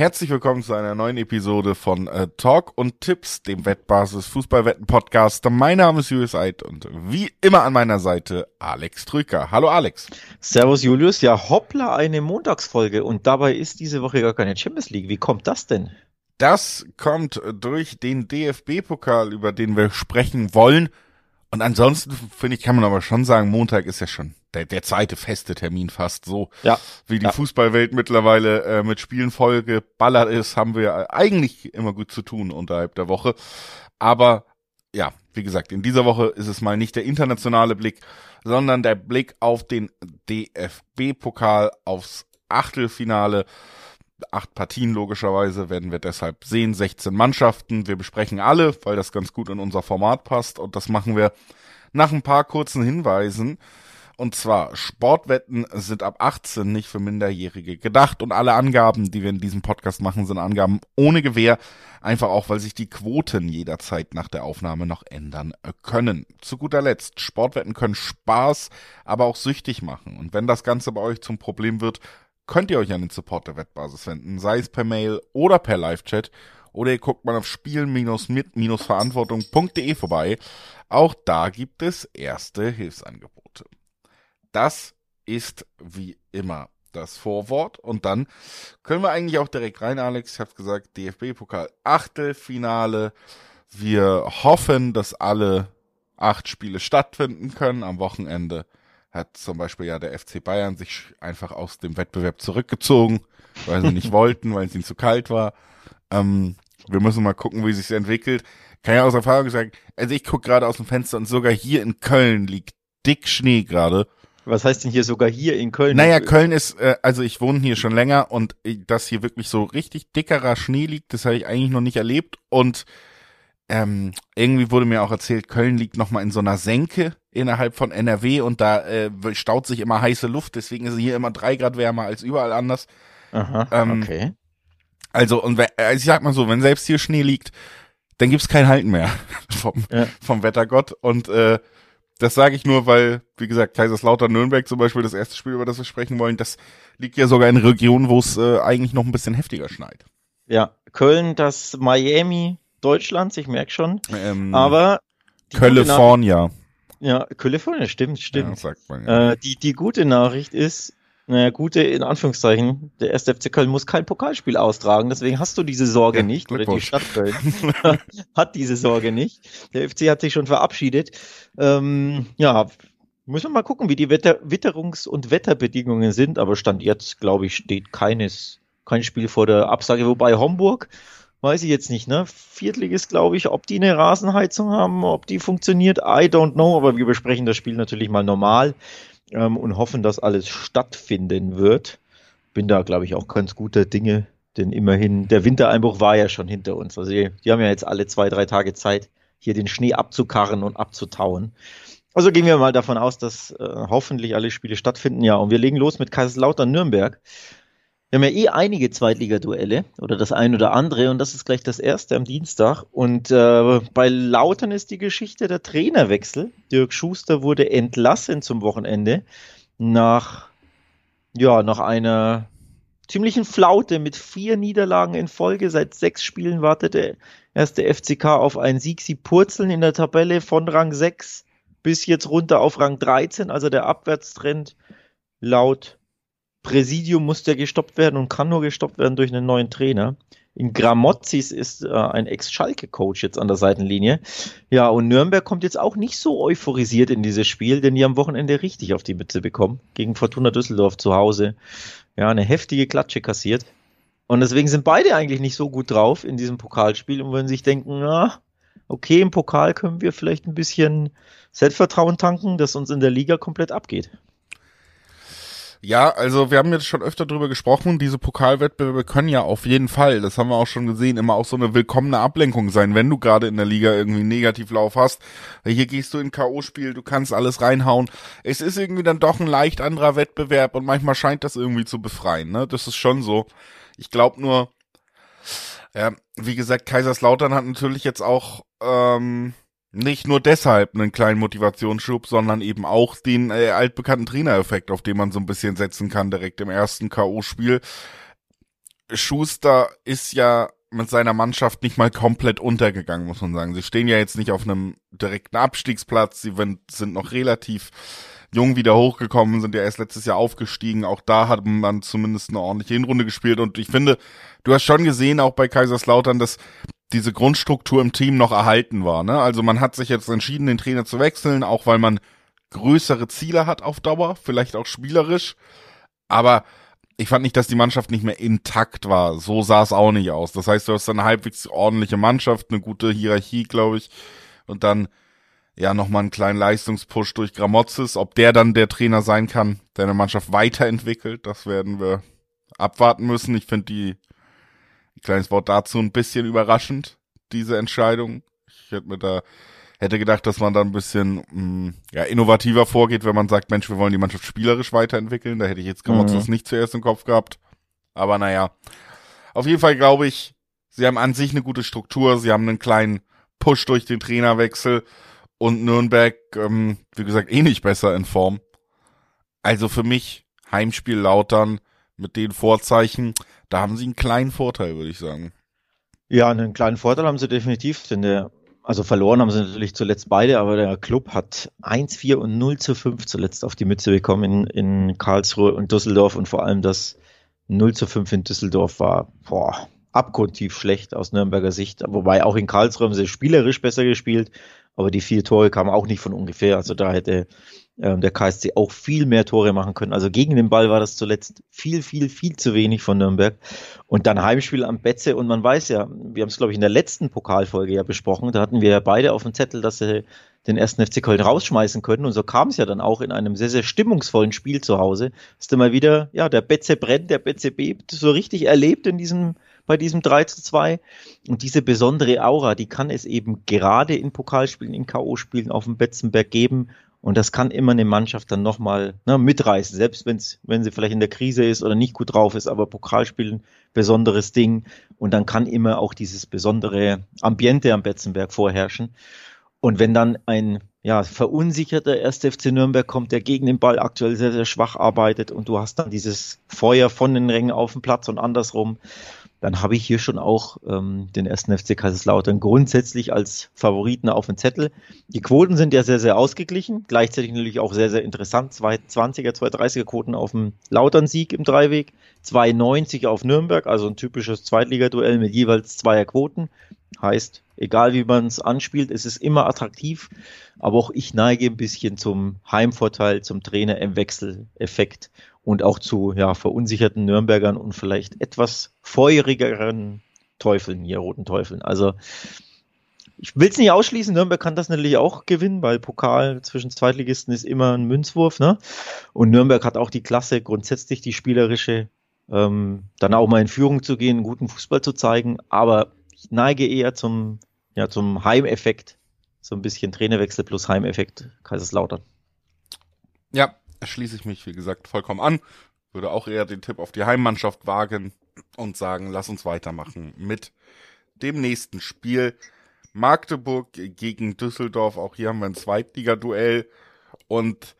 Herzlich willkommen zu einer neuen Episode von äh, Talk und Tipps, dem Wettbasis Fußballwetten Podcast. Mein Name ist Julius Eid und wie immer an meiner Seite Alex Trücker. Hallo Alex. Servus Julius. Ja, hoppla, eine Montagsfolge und dabei ist diese Woche gar keine Champions League. Wie kommt das denn? Das kommt durch den DFB-Pokal, über den wir sprechen wollen. Und ansonsten finde ich, kann man aber schon sagen, Montag ist ja schon der, der zweite feste Termin fast so. Ja. Wie die ja. Fußballwelt mittlerweile äh, mit Spielen voll geballert ist, haben wir eigentlich immer gut zu tun unterhalb der Woche. Aber ja, wie gesagt, in dieser Woche ist es mal nicht der internationale Blick, sondern der Blick auf den DFB-Pokal, aufs Achtelfinale acht Partien logischerweise werden wir deshalb sehen, 16 Mannschaften. Wir besprechen alle, weil das ganz gut in unser Format passt und das machen wir nach ein paar kurzen Hinweisen. Und zwar, Sportwetten sind ab 18 nicht für Minderjährige gedacht und alle Angaben, die wir in diesem Podcast machen, sind Angaben ohne Gewähr. Einfach auch, weil sich die Quoten jederzeit nach der Aufnahme noch ändern können. Zu guter Letzt, Sportwetten können Spaß, aber auch süchtig machen. Und wenn das Ganze bei euch zum Problem wird, könnt ihr euch an den Support der Wettbasis wenden, sei es per Mail oder per Live-Chat. Oder ihr guckt mal auf spielen-mit-verantwortung.de vorbei. Auch da gibt es erste Hilfsangebote. Das ist wie immer das Vorwort. Und dann können wir eigentlich auch direkt rein, Alex. Ich habe gesagt, DFB-Pokal Achtelfinale. Wir hoffen, dass alle acht Spiele stattfinden können am Wochenende hat zum Beispiel ja der FC Bayern sich einfach aus dem Wettbewerb zurückgezogen, weil sie nicht wollten, weil es ihnen zu kalt war. Ähm, wir müssen mal gucken, wie sich entwickelt. Kann ja aus Erfahrung sagen, also ich gucke gerade aus dem Fenster und sogar hier in Köln liegt dick Schnee gerade. Was heißt denn hier sogar hier in Köln? Naja, Köln ist, äh, also ich wohne hier schon länger und äh, dass hier wirklich so richtig dickerer Schnee liegt, das habe ich eigentlich noch nicht erlebt. Und ähm, irgendwie wurde mir auch erzählt, Köln liegt nochmal in so einer Senke innerhalb von NRW und da äh, staut sich immer heiße Luft, deswegen ist hier immer drei Grad wärmer als überall anders. Aha, ähm, okay. Also, und also ich sag mal so, wenn selbst hier Schnee liegt, dann gibt's kein Halten mehr vom, ja. vom Wettergott. Und äh, das sage ich nur, weil, wie gesagt, Kaiserslautern Nürnberg zum Beispiel, das erste Spiel, über das wir sprechen wollen, das liegt ja sogar in Regionen, wo es äh, eigentlich noch ein bisschen heftiger schneit. Ja, Köln, das Miami Deutschlands, ich merke schon. Ähm, Aber California. Ja, California, stimmt, stimmt. Ja, man, ja. Äh, die, die gute Nachricht ist, naja, gute in Anführungszeichen, der erste FC Köln muss kein Pokalspiel austragen, deswegen hast du diese Sorge ja, nicht, oder die Stadt Köln hat diese Sorge nicht. Der FC hat sich schon verabschiedet. Ähm, ja, müssen wir mal gucken, wie die Wetter Witterungs- und Wetterbedingungen sind, aber Stand jetzt, glaube ich, steht keines, kein Spiel vor der Absage, wobei Homburg weiß ich jetzt nicht, ne? Viertliges, glaube ich, ob die eine Rasenheizung haben, ob die funktioniert, I don't know, aber wir besprechen das Spiel natürlich mal normal ähm, und hoffen, dass alles stattfinden wird. Bin da, glaube ich, auch ganz guter Dinge, denn immerhin, der Wintereinbruch war ja schon hinter uns. Also die, die haben ja jetzt alle zwei, drei Tage Zeit, hier den Schnee abzukarren und abzutauen. Also gehen wir mal davon aus, dass äh, hoffentlich alle Spiele stattfinden. Ja, und wir legen los mit Kaiserslautern Nürnberg. Wir haben ja eh einige Zweitligaduelle oder das ein oder andere und das ist gleich das erste am Dienstag. Und äh, bei Lautern ist die Geschichte der Trainerwechsel. Dirk Schuster wurde entlassen zum Wochenende nach, ja, nach einer ziemlichen Flaute mit vier Niederlagen in Folge. Seit sechs Spielen wartete erst der FCK auf einen Sieg. Sie purzeln in der Tabelle von Rang 6 bis jetzt runter auf Rang 13, also der Abwärtstrend laut Präsidium muss ja gestoppt werden und kann nur gestoppt werden durch einen neuen Trainer. In Gramozis ist äh, ein Ex-Schalke-Coach jetzt an der Seitenlinie. Ja, und Nürnberg kommt jetzt auch nicht so euphorisiert in dieses Spiel, denn die am Wochenende richtig auf die Mütze bekommen. Gegen Fortuna Düsseldorf zu Hause. Ja, eine heftige Klatsche kassiert. Und deswegen sind beide eigentlich nicht so gut drauf in diesem Pokalspiel und würden sich denken, na, okay, im Pokal können wir vielleicht ein bisschen Selbstvertrauen tanken, dass uns in der Liga komplett abgeht. Ja, also wir haben jetzt schon öfter drüber gesprochen, diese Pokalwettbewerbe können ja auf jeden Fall, das haben wir auch schon gesehen, immer auch so eine willkommene Ablenkung sein, wenn du gerade in der Liga irgendwie Negativlauf hast. Hier gehst du in K.O.-Spiel, du kannst alles reinhauen. Es ist irgendwie dann doch ein leicht anderer Wettbewerb und manchmal scheint das irgendwie zu befreien, ne? Das ist schon so. Ich glaube nur, ja, wie gesagt, Kaiserslautern hat natürlich jetzt auch ähm, nicht nur deshalb einen kleinen Motivationsschub, sondern eben auch den äh, altbekannten Trainereffekt, auf den man so ein bisschen setzen kann direkt im ersten K.O.-Spiel. Schuster ist ja mit seiner Mannschaft nicht mal komplett untergegangen, muss man sagen. Sie stehen ja jetzt nicht auf einem direkten Abstiegsplatz, sie sind noch relativ jung wieder hochgekommen, sind ja erst letztes Jahr aufgestiegen. Auch da hat man zumindest eine ordentliche Hinrunde gespielt. Und ich finde, du hast schon gesehen, auch bei Kaiserslautern, dass diese Grundstruktur im Team noch erhalten war. Ne? Also man hat sich jetzt entschieden, den Trainer zu wechseln, auch weil man größere Ziele hat auf Dauer, vielleicht auch spielerisch. Aber ich fand nicht, dass die Mannschaft nicht mehr intakt war. So sah es auch nicht aus. Das heißt, du hast eine halbwegs ordentliche Mannschaft, eine gute Hierarchie, glaube ich. Und dann ja nochmal einen kleinen Leistungspush durch Gramozis. Ob der dann der Trainer sein kann, der eine Mannschaft weiterentwickelt, das werden wir abwarten müssen. Ich finde die, ein kleines Wort dazu, ein bisschen überraschend, diese Entscheidung. Ich hätte mir da hätte gedacht, dass man da ein bisschen mh, mm, ja, innovativer vorgeht, wenn man sagt, Mensch, wir wollen die Mannschaft spielerisch weiterentwickeln. Da hätte ich jetzt Gramozis mhm. nicht zuerst im Kopf gehabt. Aber naja, auf jeden Fall glaube ich, sie haben an sich eine gute Struktur, sie haben einen kleinen Push durch den Trainerwechsel und Nürnberg, ähm, wie gesagt, eh nicht besser in Form. Also für mich Heimspiel Lautern mit den Vorzeichen, da haben sie einen kleinen Vorteil, würde ich sagen. Ja, einen kleinen Vorteil haben sie definitiv, denn der also verloren haben sie natürlich zuletzt beide, aber der Club hat 1-4 und 0 zu 5 zuletzt auf die Mütze bekommen in, in Karlsruhe und Düsseldorf und vor allem das 0 zu 5 in Düsseldorf war boah, abgrundtief schlecht aus Nürnberger Sicht. Wobei auch in Karlsruhe haben sie spielerisch besser gespielt, aber die vier Tore kamen auch nicht von ungefähr. Also da hätte der KSC auch viel mehr Tore machen können. Also gegen den Ball war das zuletzt viel, viel, viel zu wenig von Nürnberg. Und dann Heimspiel am Betze. Und man weiß ja, wir haben es, glaube ich, in der letzten Pokalfolge ja besprochen. Da hatten wir ja beide auf dem Zettel, dass sie den ersten FC Köln rausschmeißen können. Und so kam es ja dann auch in einem sehr, sehr stimmungsvollen Spiel zu Hause. Du mal wieder, ja, der Betze brennt, der Betze bebt, so richtig erlebt in diesem bei diesem 3 zu 2. Und diese besondere Aura, die kann es eben gerade in Pokalspielen, in K.O.-Spielen auf dem Betzenberg geben. Und das kann immer eine Mannschaft dann nochmal ne, mitreißen, selbst wenn's, wenn sie vielleicht in der Krise ist oder nicht gut drauf ist, aber Pokalspielen, besonderes Ding. Und dann kann immer auch dieses besondere Ambiente am Betzenberg vorherrschen. Und wenn dann ein ja, verunsicherter 1. FC Nürnberg kommt, der gegen den Ball aktuell sehr, sehr schwach arbeitet und du hast dann dieses Feuer von den Rängen auf dem Platz und andersrum dann habe ich hier schon auch ähm, den ersten FC Kaiserslautern grundsätzlich als Favoriten auf dem Zettel. Die Quoten sind ja sehr, sehr ausgeglichen, gleichzeitig natürlich auch sehr, sehr interessant. 220er, 230er Quoten auf dem Lautern-Sieg im Dreiweg, 290 auf Nürnberg, also ein typisches Zweitligaduell mit jeweils zweier Quoten. Heißt, egal wie man es anspielt, es ist immer attraktiv, aber auch ich neige ein bisschen zum Heimvorteil, zum Trainer im Wechseleffekt und auch zu ja, verunsicherten Nürnbergern und vielleicht etwas feurigeren Teufeln, hier roten Teufeln. Also ich will es nicht ausschließen, Nürnberg kann das natürlich auch gewinnen, weil Pokal zwischen Zweitligisten ist immer ein Münzwurf, ne? Und Nürnberg hat auch die Klasse, grundsätzlich die spielerische, ähm, dann auch mal in Führung zu gehen, guten Fußball zu zeigen, aber ich neige eher zum, ja, zum Heimeffekt, so ein bisschen Trainerwechsel plus Heimeffekt Kaiserslautern. Ja, schließe ich mich, wie gesagt, vollkommen an. Würde auch eher den Tipp auf die Heimmannschaft wagen und sagen, lass uns weitermachen mit dem nächsten Spiel. Magdeburg gegen Düsseldorf. Auch hier haben wir ein Zweitliga-Duell. Und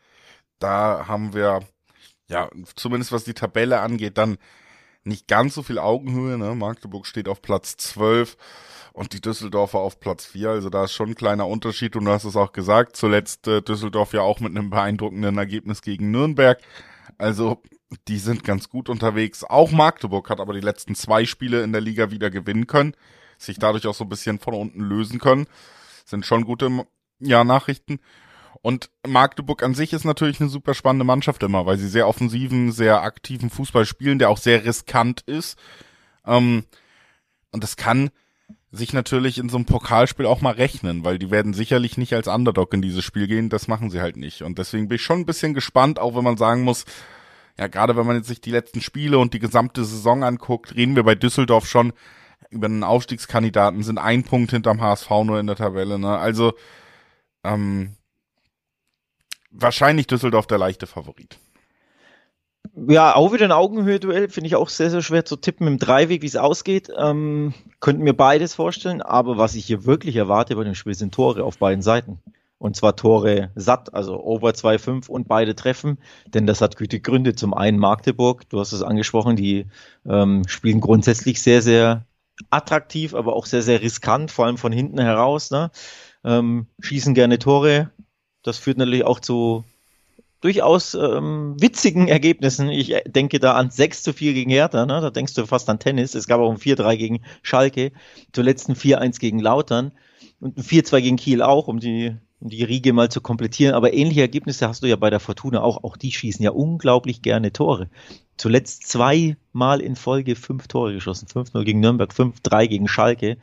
da haben wir, ja, zumindest was die Tabelle angeht, dann nicht ganz so viel Augenhöhe. Ne? Magdeburg steht auf Platz 12 und die Düsseldorfer auf Platz 4. Also da ist schon ein kleiner Unterschied und du hast es auch gesagt. Zuletzt äh, Düsseldorf ja auch mit einem beeindruckenden Ergebnis gegen Nürnberg. Also die sind ganz gut unterwegs. Auch Magdeburg hat aber die letzten zwei Spiele in der Liga wieder gewinnen können, sich dadurch auch so ein bisschen von unten lösen können. Sind schon gute ja, Nachrichten. Und Magdeburg an sich ist natürlich eine super spannende Mannschaft immer, weil sie sehr offensiven, sehr aktiven Fußball spielen, der auch sehr riskant ist. Ähm, und das kann sich natürlich in so einem Pokalspiel auch mal rechnen, weil die werden sicherlich nicht als Underdog in dieses Spiel gehen, das machen sie halt nicht. Und deswegen bin ich schon ein bisschen gespannt, auch wenn man sagen muss, ja, gerade wenn man jetzt sich die letzten Spiele und die gesamte Saison anguckt, reden wir bei Düsseldorf schon über einen Aufstiegskandidaten, sind ein Punkt hinterm HSV nur in der Tabelle, ne? Also, ähm, wahrscheinlich Düsseldorf der leichte Favorit. Ja, auch wieder ein Augenhöhe-Duell, finde ich auch sehr, sehr schwer zu tippen im Dreiweg, wie es ausgeht. Ähm, könnten mir beides vorstellen, aber was ich hier wirklich erwarte bei dem Spiel sind Tore auf beiden Seiten. Und zwar Tore satt, also over 2,5 und beide treffen. Denn das hat gute Gründe. Zum einen Magdeburg, du hast es angesprochen, die ähm, spielen grundsätzlich sehr, sehr attraktiv, aber auch sehr, sehr riskant, vor allem von hinten heraus. Ne? Ähm, schießen gerne Tore. Das führt natürlich auch zu durchaus ähm, witzigen Ergebnissen. Ich äh, denke da an 6 zu 4 gegen Hertha, ne? da denkst du fast an Tennis. Es gab auch ein 4-3 gegen Schalke, zuletzt ein 4-1 gegen Lautern und ein 4-2 gegen Kiel auch, um die, um die Riege mal zu komplettieren. Aber ähnliche Ergebnisse hast du ja bei der Fortuna auch. Auch die schießen ja unglaublich gerne Tore. Zuletzt zweimal in Folge fünf Tore geschossen. 5-0 gegen Nürnberg, 5-3 gegen Schalke.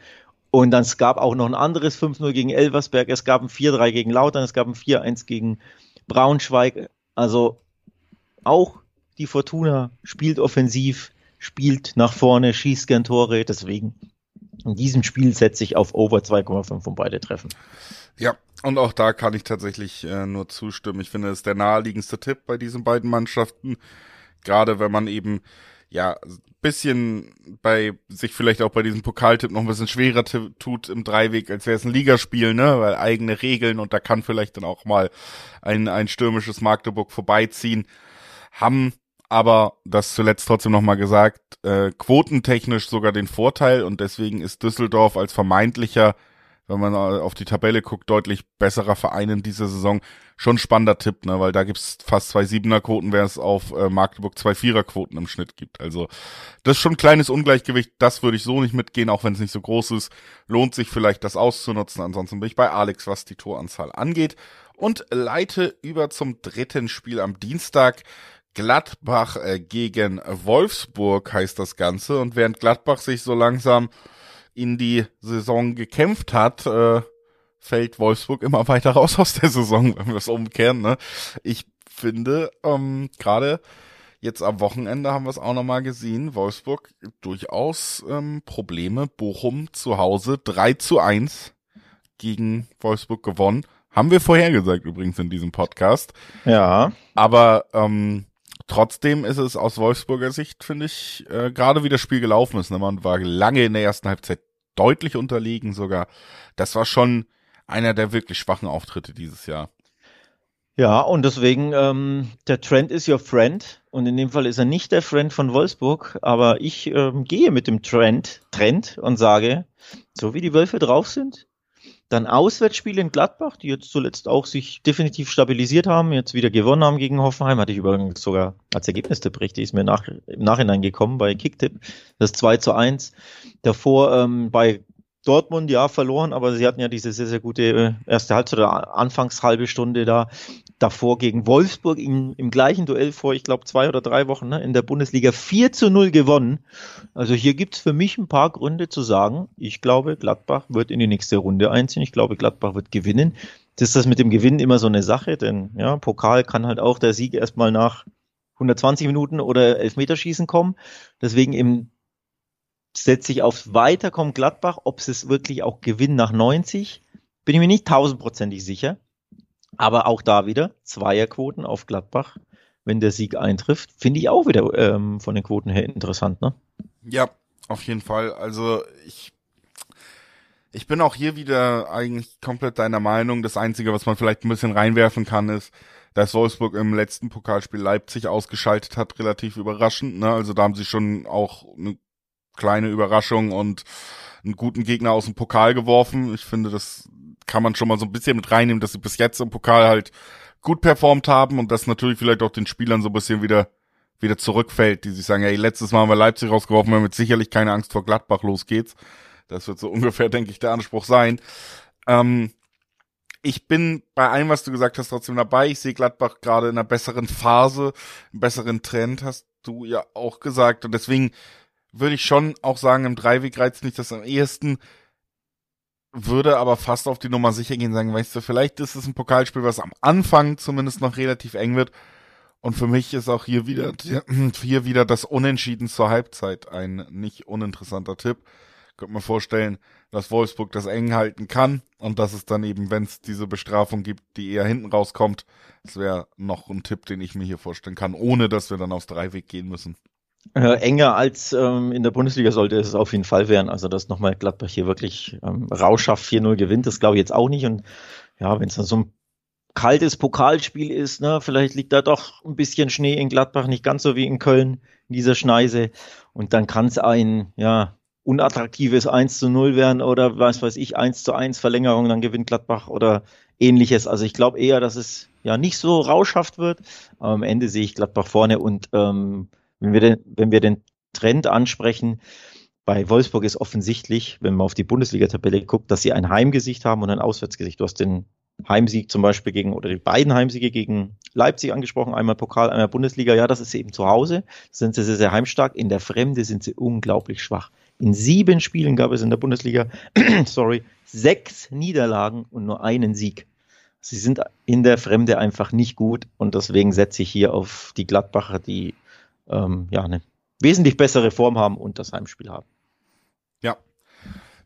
Und dann es gab auch noch ein anderes 5-0 gegen Elversberg, es gab ein 4-3 gegen Lautern, es gab ein 4-1 gegen Braunschweig. Also auch die Fortuna spielt offensiv, spielt nach vorne, schießt gern Tore. Deswegen in diesem Spiel setze ich auf Over 2,5 und beide treffen. Ja, und auch da kann ich tatsächlich äh, nur zustimmen. Ich finde, es ist der naheliegendste Tipp bei diesen beiden Mannschaften. Gerade wenn man eben ja bisschen bei sich vielleicht auch bei diesem Pokaltipp noch ein bisschen schwerer tut im Dreiweg, als wäre es ein Ligaspiel, ne? Weil eigene Regeln und da kann vielleicht dann auch mal ein, ein stürmisches Magdeburg vorbeiziehen. Haben aber das zuletzt trotzdem nochmal gesagt, äh, quotentechnisch sogar den Vorteil und deswegen ist Düsseldorf als vermeintlicher wenn man auf die Tabelle guckt, deutlich besserer Verein in dieser Saison. Schon spannender Tipp, ne? weil da gibt's fast zwei Siebener-Quoten, während es auf äh, Magdeburg zwei Vierer-Quoten im Schnitt gibt. Also das ist schon ein kleines Ungleichgewicht. Das würde ich so nicht mitgehen, auch wenn es nicht so groß ist. Lohnt sich vielleicht, das auszunutzen. Ansonsten bin ich bei Alex, was die Toranzahl angeht. Und leite über zum dritten Spiel am Dienstag. Gladbach äh, gegen Wolfsburg heißt das Ganze. Und während Gladbach sich so langsam in die Saison gekämpft hat, äh, fällt Wolfsburg immer weiter raus aus der Saison, wenn wir es umkehren. Ne? Ich finde, ähm, gerade jetzt am Wochenende haben wir es auch nochmal gesehen, Wolfsburg durchaus ähm, Probleme. Bochum zu Hause 3 zu 1 gegen Wolfsburg gewonnen. Haben wir vorhergesagt übrigens in diesem Podcast. Ja. Aber ähm, trotzdem ist es aus Wolfsburger Sicht, finde ich, äh, gerade wie das Spiel gelaufen ist. Ne? Man war lange in der ersten Halbzeit deutlich unterlegen sogar. Das war schon einer der wirklich schwachen Auftritte dieses Jahr. Ja, und deswegen, ähm, der Trend ist your friend. Und in dem Fall ist er nicht der Friend von Wolfsburg, aber ich ähm, gehe mit dem Trend, Trend und sage, so wie die Wölfe drauf sind, dann Auswärtsspiele in Gladbach, die jetzt zuletzt auch sich definitiv stabilisiert haben, jetzt wieder gewonnen haben gegen Hoffenheim, hatte ich übrigens sogar als Ergebnistipp richtig, ist mir nach, im Nachhinein gekommen bei Kicktipp, das 2 zu 1. Davor ähm, bei Dortmund ja verloren, aber sie hatten ja diese sehr, sehr gute äh, erste Halbzeit oder Anfangshalbe Stunde da. Davor gegen Wolfsburg im, im gleichen Duell vor, ich glaube, zwei oder drei Wochen ne, in der Bundesliga 4 zu 0 gewonnen. Also hier gibt's für mich ein paar Gründe zu sagen, ich glaube, Gladbach wird in die nächste Runde einziehen. Ich glaube, Gladbach wird gewinnen. Das ist das mit dem Gewinnen immer so eine Sache, denn ja, Pokal kann halt auch der Sieg erstmal nach 120 Minuten oder Elfmeterschießen kommen. Deswegen im setze ich aufs Weiterkommen Gladbach. Ob sie es wirklich auch gewinnen nach 90, bin ich mir nicht tausendprozentig sicher. Aber auch da wieder Zweierquoten auf Gladbach, wenn der Sieg eintrifft, finde ich auch wieder ähm, von den Quoten her interessant, ne? Ja, auf jeden Fall. Also ich ich bin auch hier wieder eigentlich komplett deiner Meinung. Das Einzige, was man vielleicht ein bisschen reinwerfen kann, ist, dass Wolfsburg im letzten Pokalspiel Leipzig ausgeschaltet hat, relativ überraschend. Ne? Also da haben sie schon auch eine kleine Überraschung und einen guten Gegner aus dem Pokal geworfen. Ich finde, das kann man schon mal so ein bisschen mit reinnehmen, dass sie bis jetzt im Pokal halt gut performt haben und das natürlich vielleicht auch den Spielern so ein bisschen wieder wieder zurückfällt, die sich sagen, ey, letztes Mal haben wir Leipzig rausgeworfen, wir haben jetzt sicherlich keine Angst vor Gladbach, los geht's. Das wird so ungefähr, denke ich, der Anspruch sein. Ähm, ich bin bei allem, was du gesagt hast, trotzdem dabei. Ich sehe Gladbach gerade in einer besseren Phase, einen besseren Trend, hast du ja auch gesagt. Und deswegen würde ich schon auch sagen, im Dreiweg reizt mich das am ehesten. Würde aber fast auf die Nummer sicher gehen, sagen, weißt du, vielleicht ist es ein Pokalspiel, was am Anfang zumindest noch relativ eng wird. Und für mich ist auch hier wieder, hier wieder das Unentschieden zur Halbzeit ein nicht uninteressanter Tipp. Könnte mir vorstellen, dass Wolfsburg das eng halten kann und dass es dann eben, wenn es diese Bestrafung gibt, die eher hinten rauskommt, das wäre noch ein Tipp, den ich mir hier vorstellen kann, ohne dass wir dann aufs Dreiweg gehen müssen. Äh, enger als ähm, in der Bundesliga sollte es auf jeden Fall werden. Also, dass nochmal Gladbach hier wirklich ähm, rauschhaft 4-0 gewinnt, das glaube ich jetzt auch nicht. Und ja, wenn es dann so ein kaltes Pokalspiel ist, ne, vielleicht liegt da doch ein bisschen Schnee in Gladbach, nicht ganz so wie in Köln in dieser Schneise. Und dann kann es ein, ja, unattraktives 1 zu 0 werden oder was weiß ich, 1 zu 1 Verlängerung, dann gewinnt Gladbach oder ähnliches. Also ich glaube eher, dass es ja nicht so rauschhaft wird, am Ende sehe ich Gladbach vorne und ähm, wenn wir den, wenn wir den Trend ansprechen, bei Wolfsburg ist offensichtlich, wenn man auf die Bundesliga-Tabelle guckt, dass sie ein Heimgesicht haben und ein Auswärtsgesicht. Du hast den Heimsieg zum Beispiel gegen, oder die beiden Heimsiege gegen Leipzig angesprochen, einmal Pokal, einmal Bundesliga. Ja, das ist eben zu Hause, sind sie sehr, sehr heimstark. In der Fremde sind sie unglaublich schwach. In sieben Spielen gab es in der Bundesliga, sorry, sechs Niederlagen und nur einen Sieg. Sie sind in der Fremde einfach nicht gut und deswegen setze ich hier auf die Gladbacher, die ähm, ja eine wesentlich bessere Form haben und das Heimspiel haben. Ja,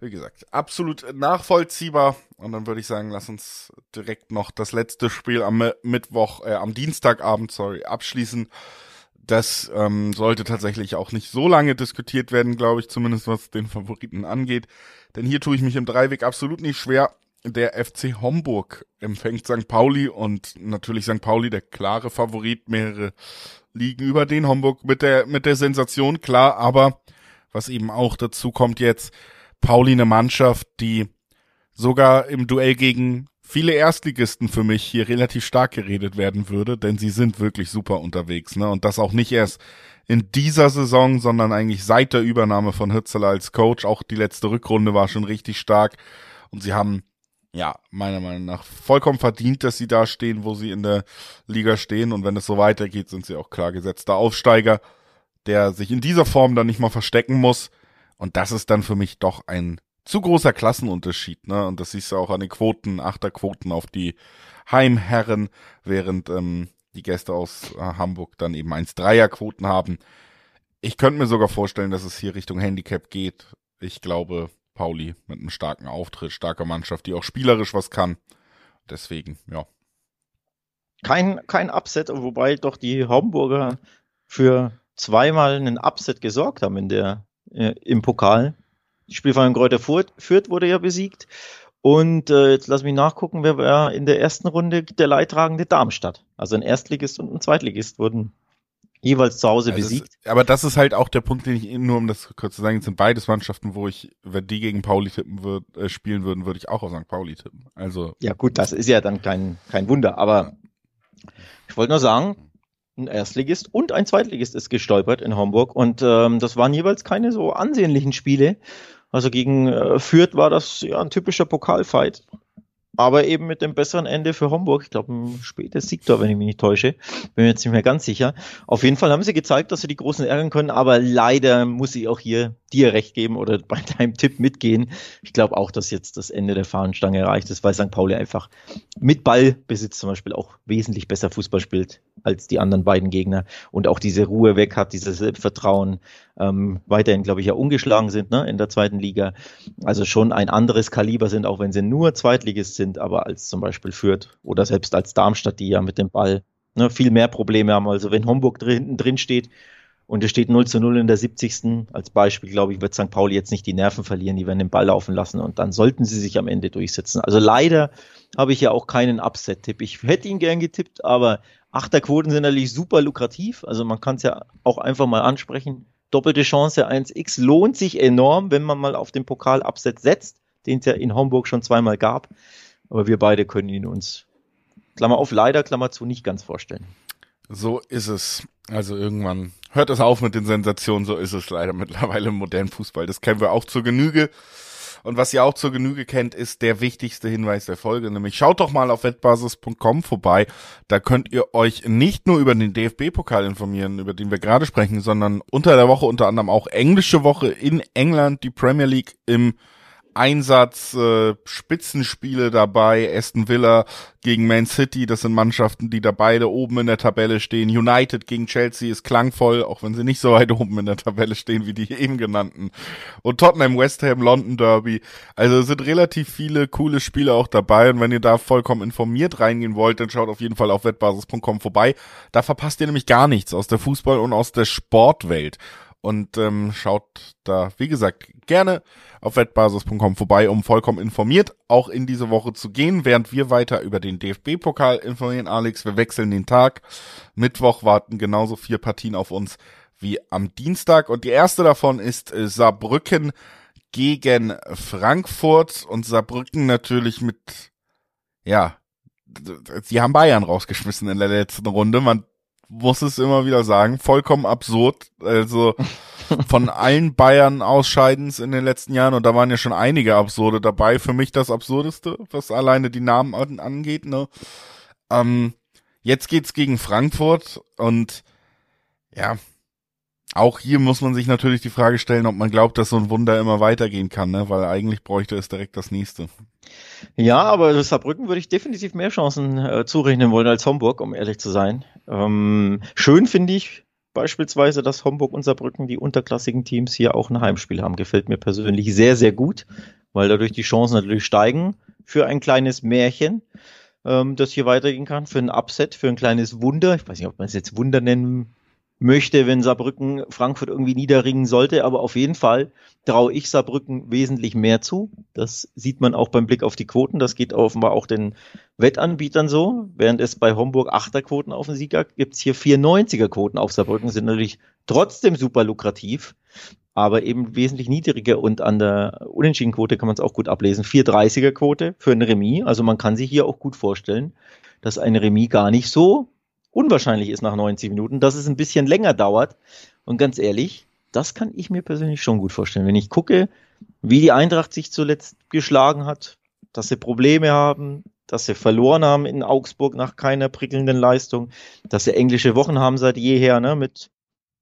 wie gesagt, absolut nachvollziehbar. Und dann würde ich sagen, lass uns direkt noch das letzte Spiel am Mittwoch, äh, am Dienstagabend, sorry, abschließen. Das ähm, sollte tatsächlich auch nicht so lange diskutiert werden, glaube ich, zumindest was den Favoriten angeht. Denn hier tue ich mich im Dreiweg absolut nicht schwer. Der FC Homburg empfängt St. Pauli und natürlich St. Pauli der klare Favorit, mehrere liegen über den Homburg mit der, mit der Sensation, klar, aber was eben auch dazu kommt jetzt, Pauli eine Mannschaft, die sogar im Duell gegen viele Erstligisten für mich hier relativ stark geredet werden würde, denn sie sind wirklich super unterwegs, ne? Und das auch nicht erst in dieser Saison, sondern eigentlich seit der Übernahme von Hützeler als Coach. Auch die letzte Rückrunde war schon richtig stark. Und sie haben, ja, meiner Meinung nach vollkommen verdient, dass sie da stehen, wo sie in der Liga stehen. Und wenn es so weitergeht, sind sie auch klar gesetzter Aufsteiger, der sich in dieser Form dann nicht mal verstecken muss. Und das ist dann für mich doch ein zu großer Klassenunterschied, ne? Und das siehst du auch an den Quoten, Achterquoten auf die Heimherren, während ähm, die Gäste aus äh, Hamburg dann eben 1-3er-Quoten haben. Ich könnte mir sogar vorstellen, dass es hier Richtung Handicap geht. Ich glaube, Pauli mit einem starken Auftritt, starker Mannschaft, die auch spielerisch was kann. Deswegen, ja. Kein, kein Upset, wobei doch die Hamburger für zweimal einen Upset gesorgt haben in der, äh, im Pokal. Spielverein Kräuter Fürth wurde ja besiegt. Und äh, jetzt lass mich nachgucken, wer war in der ersten Runde der Leidtragende Darmstadt. Also ein Erstligist und ein Zweitligist wurden jeweils zu Hause also besiegt. Ist, aber das ist halt auch der Punkt, den ich nur um das kurz zu sagen, sind beides Mannschaften, wo ich, wenn die gegen Pauli tippen würd, äh, spielen würden, würde ich auch auf St. Pauli tippen. Also ja gut, das ist ja dann kein kein Wunder. Aber ich wollte nur sagen, ein Erstligist und ein Zweitligist ist gestolpert in Homburg und ähm, das waren jeweils keine so ansehnlichen Spiele. Also gegen äh, Fürth war das ja ein typischer Pokalfight. Aber eben mit dem besseren Ende für Homburg. Ich glaube, ein spätes Siegtor, wenn ich mich nicht täusche. Bin mir jetzt nicht mehr ganz sicher. Auf jeden Fall haben sie gezeigt, dass sie die Großen ärgern können. Aber leider muss ich auch hier dir recht geben oder bei deinem Tipp mitgehen. Ich glaube auch, dass jetzt das Ende der Fahnenstange erreicht ist, weil St. Pauli einfach mit Ballbesitz zum Beispiel auch wesentlich besser Fußball spielt als die anderen beiden Gegner und auch diese Ruhe weg hat, dieses Selbstvertrauen. Ähm, weiterhin, glaube ich, ja ungeschlagen sind ne, in der zweiten Liga. Also schon ein anderes Kaliber sind, auch wenn sie nur Zweitligist sind, aber als zum Beispiel Fürth oder selbst als Darmstadt, die ja mit dem Ball ne, viel mehr Probleme haben. Also wenn Homburg drin, drin steht und es steht 0 zu 0 in der 70. als Beispiel, glaube ich, wird St. Pauli jetzt nicht die Nerven verlieren, die werden den Ball laufen lassen und dann sollten sie sich am Ende durchsetzen. Also leider habe ich ja auch keinen Upset-Tipp. Ich hätte ihn gern getippt, aber Achterquoten sind natürlich super lukrativ. Also man kann es ja auch einfach mal ansprechen. Doppelte Chance 1x lohnt sich enorm, wenn man mal auf den Pokal-Upset setzt, den es ja in Homburg schon zweimal gab. Aber wir beide können ihn uns, Klammer auf, leider, Klammer zu, nicht ganz vorstellen. So ist es. Also irgendwann hört es auf mit den Sensationen, so ist es leider mittlerweile im modernen Fußball. Das kennen wir auch zur Genüge. Und was ihr auch zur Genüge kennt, ist der wichtigste Hinweis der Folge, nämlich schaut doch mal auf wettbasis.com vorbei. Da könnt ihr euch nicht nur über den DFB-Pokal informieren, über den wir gerade sprechen, sondern unter der Woche unter anderem auch englische Woche in England, die Premier League im Einsatz, äh, Spitzenspiele dabei, Aston Villa gegen Man City, das sind Mannschaften, die da beide oben in der Tabelle stehen. United gegen Chelsea ist klangvoll, auch wenn sie nicht so weit oben in der Tabelle stehen wie die eben genannten. Und Tottenham, West Ham, London Derby. Also sind relativ viele coole Spiele auch dabei und wenn ihr da vollkommen informiert reingehen wollt, dann schaut auf jeden Fall auf wettbasis.com vorbei. Da verpasst ihr nämlich gar nichts aus der Fußball- und aus der Sportwelt. Und ähm, schaut da, wie gesagt, gerne auf wettbasis.com vorbei, um vollkommen informiert auch in diese Woche zu gehen, während wir weiter über den DFB-Pokal informieren. Alex, wir wechseln den Tag. Mittwoch warten genauso vier Partien auf uns wie am Dienstag. Und die erste davon ist äh, Saarbrücken gegen Frankfurt und Saarbrücken natürlich mit, ja, sie haben Bayern rausgeschmissen in der letzten Runde. Man muss es immer wieder sagen, vollkommen absurd. Also von allen Bayern Ausscheidens in den letzten Jahren und da waren ja schon einige absurde dabei. Für mich das absurdeste, was alleine die Namen angeht. Ne? Ähm, jetzt geht's gegen Frankfurt und ja, auch hier muss man sich natürlich die Frage stellen, ob man glaubt, dass so ein Wunder immer weitergehen kann, ne? weil eigentlich bräuchte es direkt das nächste. Ja, aber Saarbrücken würde ich definitiv mehr Chancen äh, zurechnen wollen als Homburg, um ehrlich zu sein. Ähm, schön finde ich beispielsweise, dass Homburg und Saarbrücken, die unterklassigen Teams, hier auch ein Heimspiel haben. Gefällt mir persönlich sehr, sehr gut, weil dadurch die Chancen natürlich steigen für ein kleines Märchen, ähm, das hier weitergehen kann, für ein Upset, für ein kleines Wunder. Ich weiß nicht, ob man es jetzt Wunder nennen möchte, wenn Saarbrücken Frankfurt irgendwie niederringen sollte. Aber auf jeden Fall traue ich Saarbrücken wesentlich mehr zu. Das sieht man auch beim Blick auf die Quoten. Das geht offenbar auch den Wettanbietern so. Während es bei Homburg 8er Quoten auf den Sieger gibt es hier 94er Quoten auf Saarbrücken, sind natürlich trotzdem super lukrativ. Aber eben wesentlich niedriger und an der Unentschieden-Quote kann man es auch gut ablesen. 430er Quote für ein Remis. Also man kann sich hier auch gut vorstellen, dass ein Remis gar nicht so unwahrscheinlich ist nach 90 Minuten, dass es ein bisschen länger dauert. Und ganz ehrlich, das kann ich mir persönlich schon gut vorstellen. Wenn ich gucke, wie die Eintracht sich zuletzt geschlagen hat, dass sie Probleme haben, dass sie verloren haben in Augsburg nach keiner prickelnden Leistung, dass sie englische Wochen haben seit jeher, ne, mit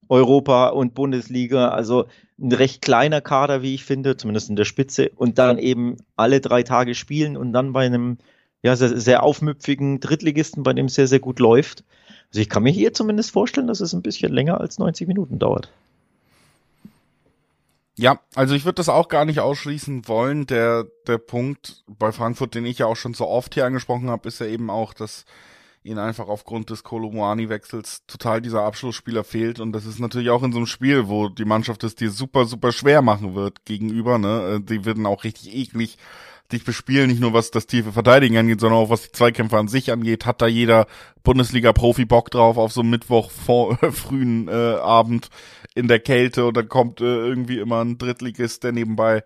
Europa und Bundesliga, also ein recht kleiner Kader, wie ich finde, zumindest in der Spitze, und dann eben alle drei Tage spielen und dann bei einem ja, sehr, sehr aufmüpfigen Drittligisten, bei dem es sehr, sehr gut läuft. Also ich kann mir hier zumindest vorstellen, dass es ein bisschen länger als 90 Minuten dauert. Ja, also ich würde das auch gar nicht ausschließen wollen. Der, der Punkt bei Frankfurt, den ich ja auch schon so oft hier angesprochen habe, ist ja eben auch, dass ihnen einfach aufgrund des Kolomoani-Wechsels total dieser Abschlussspieler fehlt. Und das ist natürlich auch in so einem Spiel, wo die Mannschaft es dir super, super schwer machen wird gegenüber. Ne? Die werden auch richtig eklig dich bespielen, nicht nur was das tiefe Verteidigen angeht, sondern auch was die Zweikämpfe an sich angeht, hat da jeder Bundesliga-Profi Bock drauf auf so einen Mittwoch vor äh, frühen äh, Abend in der Kälte und dann kommt äh, irgendwie immer ein Drittligist, der nebenbei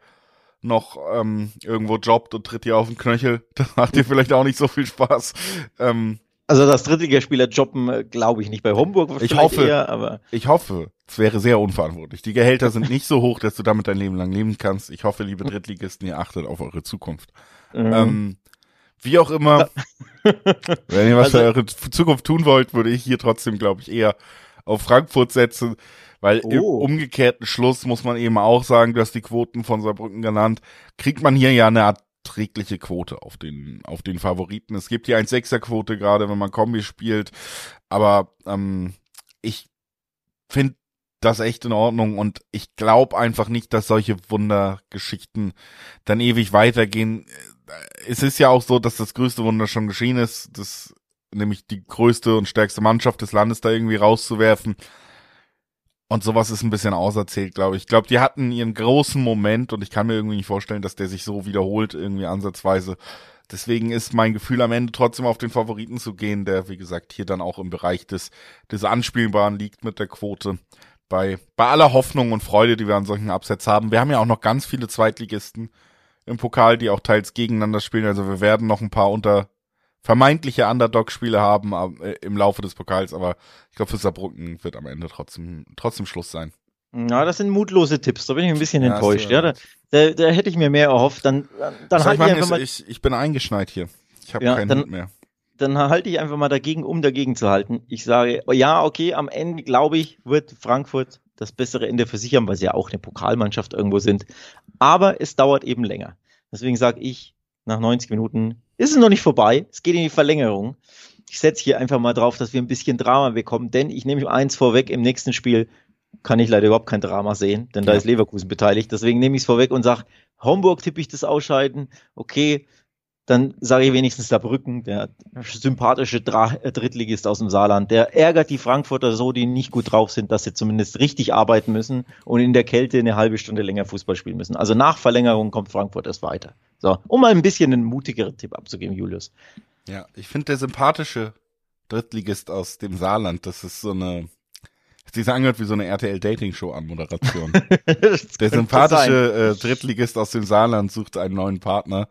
noch ähm, irgendwo jobbt und tritt dir auf den Knöchel. Das macht dir vielleicht auch nicht so viel Spaß. Ähm, also das Drittligaspieler jobben, äh, glaube ich nicht bei Homburg. Ich hoffe, eher, aber ich hoffe, es wäre sehr unverantwortlich. Die Gehälter sind nicht so hoch, dass du damit dein Leben lang leben kannst. Ich hoffe, liebe Drittligisten, ihr achtet auf eure Zukunft. Mhm. Ähm, wie auch immer, wenn ihr was also, für eure Zukunft tun wollt, würde ich hier trotzdem, glaube ich, eher auf Frankfurt setzen, weil oh. im umgekehrten Schluss muss man eben auch sagen, du hast die Quoten von Saarbrücken genannt, kriegt man hier ja eine Art erträgliche Quote auf den, auf den Favoriten. Es gibt hier ein Sechser-Quote gerade, wenn man Kombi spielt. Aber ähm, ich finde das echt in Ordnung und ich glaube einfach nicht, dass solche Wundergeschichten dann ewig weitergehen. Es ist ja auch so, dass das größte Wunder schon geschehen ist, das nämlich die größte und stärkste Mannschaft des Landes da irgendwie rauszuwerfen. Und sowas ist ein bisschen auserzählt, glaube ich. Ich glaube, die hatten ihren großen Moment und ich kann mir irgendwie nicht vorstellen, dass der sich so wiederholt, irgendwie ansatzweise. Deswegen ist mein Gefühl am Ende trotzdem auf den Favoriten zu gehen, der, wie gesagt, hier dann auch im Bereich des, des Anspielbaren liegt mit der Quote. Bei, bei aller Hoffnung und Freude, die wir an solchen Absets haben. Wir haben ja auch noch ganz viele Zweitligisten im Pokal, die auch teils gegeneinander spielen. Also wir werden noch ein paar unter vermeintliche Underdog-Spiele haben äh, im Laufe des Pokals, aber ich glaube, für Saarbrücken wird am Ende trotzdem, trotzdem Schluss sein. Ja, das sind mutlose Tipps, da bin ich ein bisschen ja, enttäuscht. Ja, da, da, da, hätte ich mir mehr erhofft. Dann, dann halt ich, einfach mal, ich, ich bin eingeschneit hier. Ich habe ja, keinen dann, Hut mehr. Dann halte ich einfach mal dagegen, um dagegen zu halten. Ich sage, ja, okay, am Ende, glaube ich, wird Frankfurt das bessere Ende versichern, weil sie ja auch eine Pokalmannschaft irgendwo sind. Aber es dauert eben länger. Deswegen sage ich, nach 90 Minuten ist es noch nicht vorbei. Es geht in die Verlängerung. Ich setze hier einfach mal drauf, dass wir ein bisschen Drama bekommen, denn ich nehme eins vorweg, im nächsten Spiel kann ich leider überhaupt kein Drama sehen, denn ja. da ist Leverkusen beteiligt. Deswegen nehme ich es vorweg und sage, Homburg tippe ich das Ausscheiden. Okay, dann sage ich wenigstens Saarbrücken, der sympathische äh, Drittligist aus dem Saarland, der ärgert die Frankfurter so, die nicht gut drauf sind, dass sie zumindest richtig arbeiten müssen und in der Kälte eine halbe Stunde länger Fußball spielen müssen. Also nach Verlängerung kommt Frankfurt erst weiter. So, um mal ein bisschen einen mutigeren Tipp abzugeben, Julius. Ja, ich finde der sympathische Drittligist aus dem Saarland, das ist so eine Sie sich angehört wie so eine RTL-Dating-Show-Anmoderation. der sympathische äh, Drittligist aus dem Saarland sucht einen neuen Partner.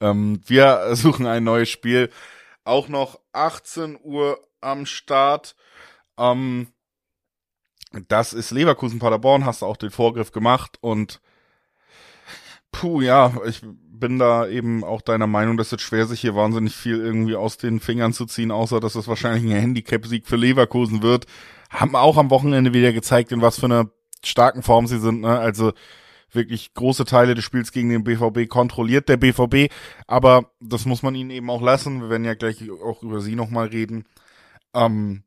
Ähm, wir suchen ein neues Spiel. Auch noch 18 Uhr am Start. Ähm, das ist Leverkusen Paderborn, hast du auch den Vorgriff gemacht und puh, ja, ich bin da eben auch deiner Meinung, dass es schwer, sich hier wahnsinnig viel irgendwie aus den Fingern zu ziehen, außer dass es wahrscheinlich ein Handicap-Sieg für Leverkusen wird. Haben auch am Wochenende wieder gezeigt, in was für einer starken Form sie sind. Ne? Also wirklich große Teile des Spiels gegen den BVB kontrolliert der BVB, aber das muss man ihnen eben auch lassen. Wir werden ja gleich auch über sie nochmal reden. Ähm,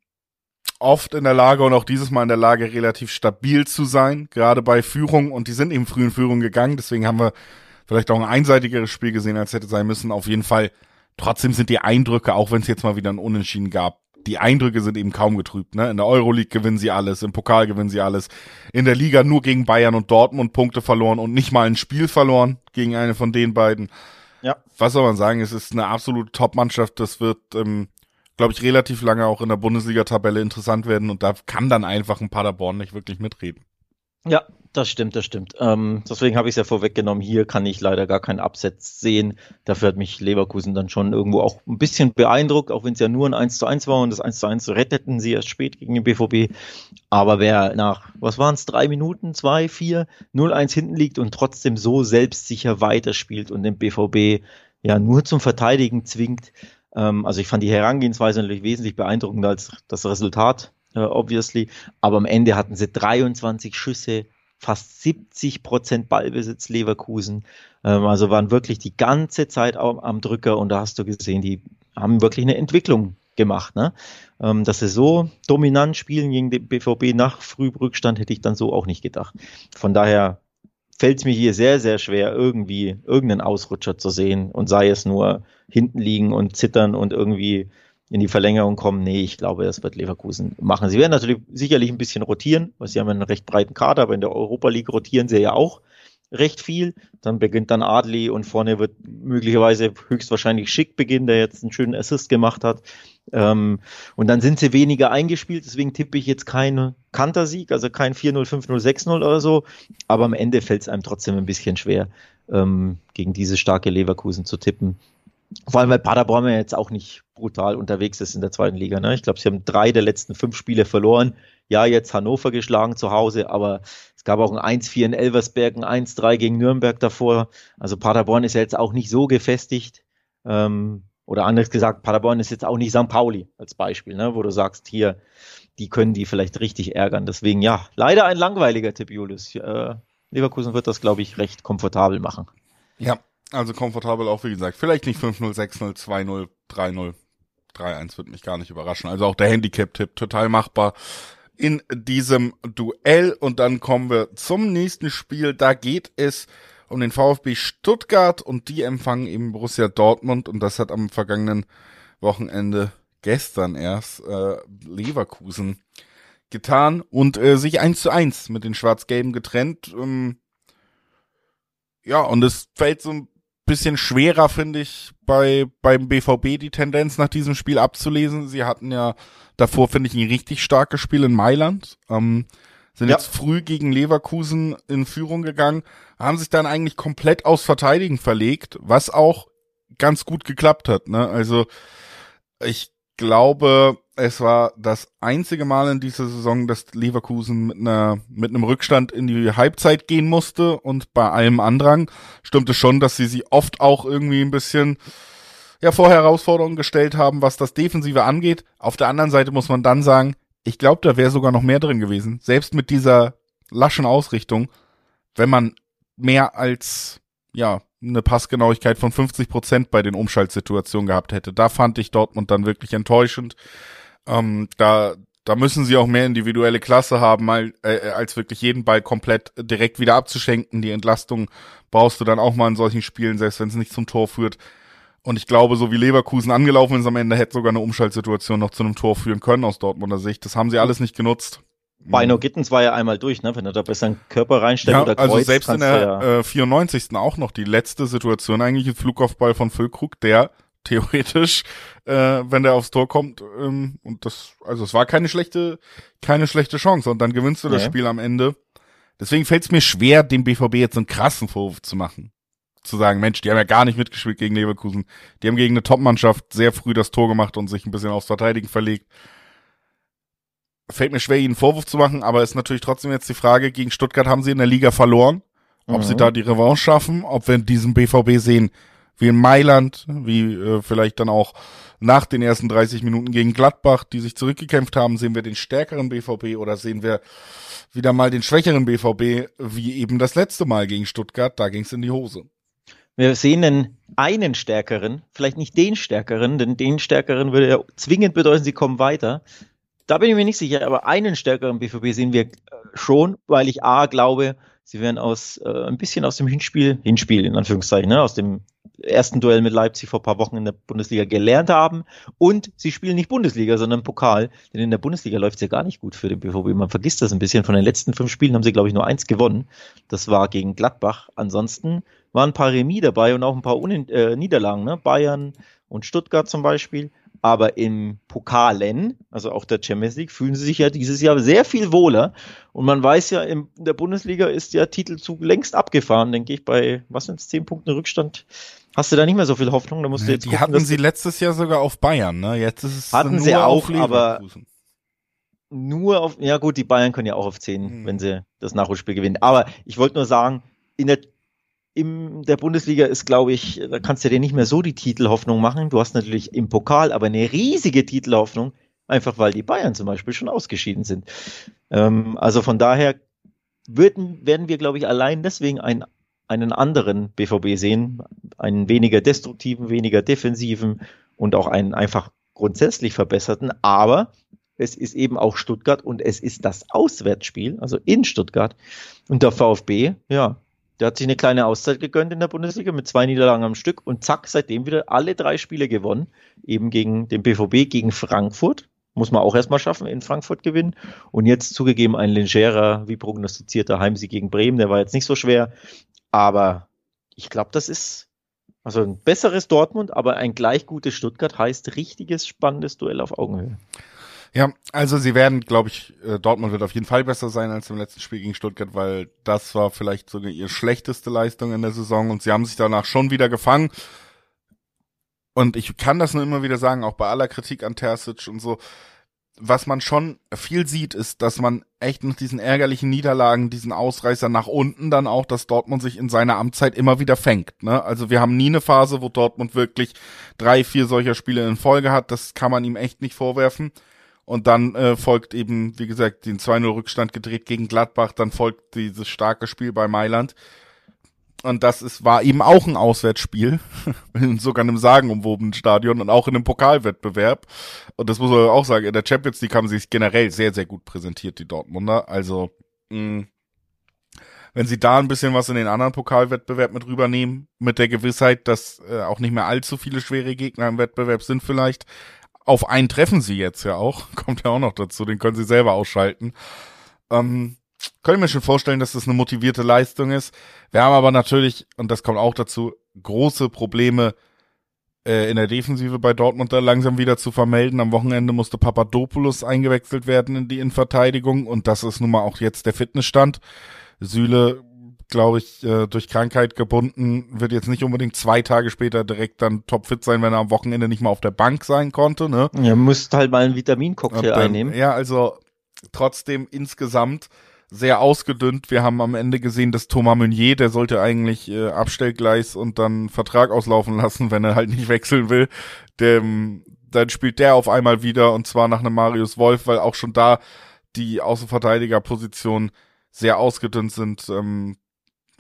oft in der Lage und auch dieses Mal in der Lage, relativ stabil zu sein, gerade bei Führung und die sind eben früh in Führung gegangen, deswegen haben wir vielleicht auch ein einseitigeres Spiel gesehen, als hätte sein müssen. Auf jeden Fall, trotzdem sind die Eindrücke, auch wenn es jetzt mal wieder ein Unentschieden gab, die Eindrücke sind eben kaum getrübt. Ne? In der Euroleague gewinnen sie alles, im Pokal gewinnen sie alles. In der Liga nur gegen Bayern und Dortmund Punkte verloren und nicht mal ein Spiel verloren gegen eine von den beiden. Ja. Was soll man sagen? Es ist eine absolute Top-Mannschaft. Das wird, ähm, glaube ich, relativ lange auch in der Bundesliga-Tabelle interessant werden und da kann dann einfach ein Paderborn nicht wirklich mitreden. Ja, das stimmt, das stimmt. Ähm, deswegen habe ich es ja vorweggenommen. Hier kann ich leider gar keinen Absatz sehen. Dafür hat mich Leverkusen dann schon irgendwo auch ein bisschen beeindruckt, auch wenn es ja nur ein 1 zu 1 war und das 1 zu 1 retteten sie erst spät gegen den BVB. Aber wer nach, was waren es, drei Minuten, zwei, vier, 0-1 hinten liegt und trotzdem so selbstsicher weiterspielt und den BVB ja nur zum Verteidigen zwingt. Ähm, also ich fand die Herangehensweise natürlich wesentlich beeindruckender als das Resultat, äh, obviously. Aber am Ende hatten sie 23 Schüsse fast 70 Prozent Ballbesitz Leverkusen. Ähm, also waren wirklich die ganze Zeit am, am, Drücker und da hast du gesehen, die haben wirklich eine Entwicklung gemacht. Ne? Ähm, dass sie so dominant spielen gegen den BVB nach Frührückstand, hätte ich dann so auch nicht gedacht. Von daher fällt es mir hier sehr, sehr schwer, irgendwie irgendeinen Ausrutscher zu sehen und sei es nur hinten liegen und zittern und irgendwie in die Verlängerung kommen. Nee, ich glaube, das wird Leverkusen machen. Sie werden natürlich sicherlich ein bisschen rotieren, weil sie haben einen recht breiten Kader, aber in der Europa League rotieren sie ja auch recht viel. Dann beginnt dann Adli und vorne wird möglicherweise höchstwahrscheinlich Schick beginnen, der jetzt einen schönen Assist gemacht hat. Ähm, und dann sind sie weniger eingespielt, deswegen tippe ich jetzt keinen Kantersieg, also kein 4-0, 5-0, 6-0 oder so. Aber am Ende fällt es einem trotzdem ein bisschen schwer, ähm, gegen diese starke Leverkusen zu tippen. Vor allem, weil Paderborn ja jetzt auch nicht brutal unterwegs ist in der zweiten Liga. Ne? Ich glaube, sie haben drei der letzten fünf Spiele verloren. Ja, jetzt Hannover geschlagen zu Hause, aber gab auch ein 1-4 in Elversberg, ein 1-3 gegen Nürnberg davor. Also Paderborn ist ja jetzt auch nicht so gefestigt. Ähm, oder anders gesagt, Paderborn ist jetzt auch nicht St. Pauli als Beispiel, ne? wo du sagst, hier, die können die vielleicht richtig ärgern. Deswegen ja, leider ein langweiliger Tipp, Julius. Äh, Leverkusen wird das, glaube ich, recht komfortabel machen. Ja, also komfortabel auch, wie gesagt. Vielleicht nicht 5-0, 6-0, 2-0, 3-0. 3-1 wird mich gar nicht überraschen. Also auch der Handicap-Tipp total machbar in diesem Duell. Und dann kommen wir zum nächsten Spiel. Da geht es um den VfB Stuttgart und die empfangen eben Borussia Dortmund und das hat am vergangenen Wochenende gestern erst äh, Leverkusen getan und äh, sich eins zu eins mit den Schwarz-Gelben getrennt. Ähm, ja, und es fällt so ein bisschen schwerer, finde ich, bei beim BVB die Tendenz nach diesem Spiel abzulesen. Sie hatten ja davor, finde ich, ein richtig starkes Spiel in Mailand. Ähm, sind ja. jetzt früh gegen Leverkusen in Führung gegangen, haben sich dann eigentlich komplett aus Verteidigen verlegt, was auch ganz gut geklappt hat. Ne? Also ich glaube, es war das einzige Mal in dieser Saison, dass Leverkusen mit einer mit einem Rückstand in die Halbzeit gehen musste und bei allem Andrang stimmte schon, dass sie sie oft auch irgendwie ein bisschen ja vor Herausforderungen gestellt haben, was das Defensive angeht. Auf der anderen Seite muss man dann sagen, ich glaube, da wäre sogar noch mehr drin gewesen, selbst mit dieser laschen Ausrichtung, wenn man mehr als ja eine Passgenauigkeit von 50 Prozent bei den Umschaltsituationen gehabt hätte. Da fand ich Dortmund dann wirklich enttäuschend. Ähm, da, da müssen sie auch mehr individuelle Klasse haben, mal, äh, als wirklich jeden Ball komplett direkt wieder abzuschenken. Die Entlastung brauchst du dann auch mal in solchen Spielen, selbst wenn es nicht zum Tor führt. Und ich glaube, so wie Leverkusen angelaufen ist am Ende, hätte sogar eine Umschaltsituation noch zu einem Tor führen können aus Dortmunder Sicht. Das haben sie alles nicht genutzt. Beino Gittens war ja einmal durch, ne? Wenn er da besser einen Körper reinstellt ja, oder also kreuzt, Also selbst in der ja äh, 94. auch noch die letzte Situation eigentlich ein Flugaufball von Füllkrug, der theoretisch, äh, wenn der aufs Tor kommt, ähm, und das, also es war keine schlechte, keine schlechte Chance und dann gewinnst du das nee. Spiel am Ende. Deswegen fällt es mir schwer, dem BVB jetzt einen krassen Vorwurf zu machen. Zu sagen, Mensch, die haben ja gar nicht mitgespielt gegen Leverkusen. Die haben gegen eine Topmannschaft sehr früh das Tor gemacht und sich ein bisschen aufs Verteidigen verlegt fällt mir schwer, ihnen einen Vorwurf zu machen, aber ist natürlich trotzdem jetzt die Frage, gegen Stuttgart haben sie in der Liga verloren. Ob mhm. sie da die Revanche schaffen, ob wir in diesem BVB sehen, wie in Mailand, wie äh, vielleicht dann auch nach den ersten 30 Minuten gegen Gladbach, die sich zurückgekämpft haben, sehen wir den stärkeren BVB oder sehen wir wieder mal den schwächeren BVB, wie eben das letzte Mal gegen Stuttgart, da ging es in die Hose. Wir sehen einen, einen stärkeren, vielleicht nicht den stärkeren, denn den stärkeren würde ja zwingend bedeuten, sie kommen weiter. Da bin ich mir nicht sicher, aber einen stärkeren BVB sehen wir äh, schon, weil ich A glaube, sie werden aus äh, ein bisschen aus dem Hinspiel, Hinspiel in Anführungszeichen, ne, aus dem ersten Duell mit Leipzig vor paar Wochen in der Bundesliga gelernt haben und sie spielen nicht Bundesliga, sondern Pokal, denn in der Bundesliga läuft es ja gar nicht gut für den BVB. Man vergisst das ein bisschen. Von den letzten fünf Spielen haben sie, glaube ich, nur eins gewonnen. Das war gegen Gladbach. Ansonsten waren ein paar Remis dabei und auch ein paar Un äh, Niederlagen, ne? Bayern und Stuttgart zum Beispiel. Aber im Pokalen, also auch der Champions League, fühlen sie sich ja dieses Jahr sehr viel wohler. Und man weiß ja, in der Bundesliga ist der Titelzug längst abgefahren, denke ich, bei, was sind es, zehn Punkten Rückstand. Hast du da nicht mehr so viel Hoffnung? Da musst du jetzt Die gucken, hatten sie letztes Jahr sogar auf Bayern, ne? Jetzt ist es hatten sie auch, aber nur auf, ja gut, die Bayern können ja auch auf zehn, hm. wenn sie das Nachholspiel gewinnen. Aber ich wollte nur sagen, in der in der Bundesliga ist, glaube ich, da kannst du dir nicht mehr so die Titelhoffnung machen. Du hast natürlich im Pokal aber eine riesige Titelhoffnung, einfach weil die Bayern zum Beispiel schon ausgeschieden sind. Ähm, also von daher würden, werden wir, glaube ich, allein deswegen ein, einen anderen BVB sehen, einen weniger destruktiven, weniger defensiven und auch einen einfach grundsätzlich verbesserten. Aber es ist eben auch Stuttgart und es ist das Auswärtsspiel, also in Stuttgart. Und der VfB, ja, der hat sich eine kleine Auszeit gegönnt in der Bundesliga mit zwei Niederlagen am Stück und zack, seitdem wieder alle drei Spiele gewonnen. Eben gegen den BVB, gegen Frankfurt. Muss man auch erstmal schaffen, in Frankfurt gewinnen. Und jetzt zugegeben ein legerer, wie prognostizierter Heimsieg gegen Bremen. Der war jetzt nicht so schwer. Aber ich glaube, das ist also ein besseres Dortmund, aber ein gleich gutes Stuttgart heißt richtiges, spannendes Duell auf Augenhöhe. Ja, also sie werden, glaube ich, äh, Dortmund wird auf jeden Fall besser sein als im letzten Spiel gegen Stuttgart, weil das war vielleicht sogar ihre schlechteste Leistung in der Saison und sie haben sich danach schon wieder gefangen. Und ich kann das nur immer wieder sagen, auch bei aller Kritik an Terzic und so, was man schon viel sieht, ist, dass man echt nach diesen ärgerlichen Niederlagen, diesen Ausreißer nach unten dann auch, dass Dortmund sich in seiner Amtszeit immer wieder fängt. Ne? Also wir haben nie eine Phase, wo Dortmund wirklich drei, vier solcher Spiele in Folge hat. Das kann man ihm echt nicht vorwerfen. Und dann äh, folgt eben, wie gesagt, den 2-0-Rückstand gedreht gegen Gladbach, dann folgt dieses starke Spiel bei Mailand. Und das ist, war eben auch ein Auswärtsspiel, in sogar einem sagenumwobenen Stadion und auch in einem Pokalwettbewerb. Und das muss man auch sagen, in der Champions League haben sie sich generell sehr, sehr gut präsentiert, die Dortmunder. Also, mh, wenn sie da ein bisschen was in den anderen Pokalwettbewerb mit rübernehmen, mit der Gewissheit, dass äh, auch nicht mehr allzu viele schwere Gegner im Wettbewerb sind vielleicht, auf einen treffen sie jetzt ja auch. Kommt ja auch noch dazu, den können sie selber ausschalten. Ähm, können mir schon vorstellen, dass das eine motivierte Leistung ist. Wir haben aber natürlich, und das kommt auch dazu, große Probleme äh, in der Defensive bei Dortmund da langsam wieder zu vermelden. Am Wochenende musste Papadopoulos eingewechselt werden in die Innenverteidigung und das ist nun mal auch jetzt der Fitnessstand. Süle glaube ich, äh, durch Krankheit gebunden, wird jetzt nicht unbedingt zwei Tage später direkt dann topfit sein, wenn er am Wochenende nicht mal auf der Bank sein konnte. Ne? Ja, müsste halt mal einen Vitamincocktail dann, einnehmen. Ja, also trotzdem insgesamt sehr ausgedünnt. Wir haben am Ende gesehen, dass Thomas Meunier, der sollte eigentlich äh, Abstellgleis und dann Vertrag auslaufen lassen, wenn er halt nicht wechseln will. Dem, dann spielt der auf einmal wieder und zwar nach einem Marius Wolf, weil auch schon da die Außenverteidigerpositionen sehr ausgedünnt sind. Ähm,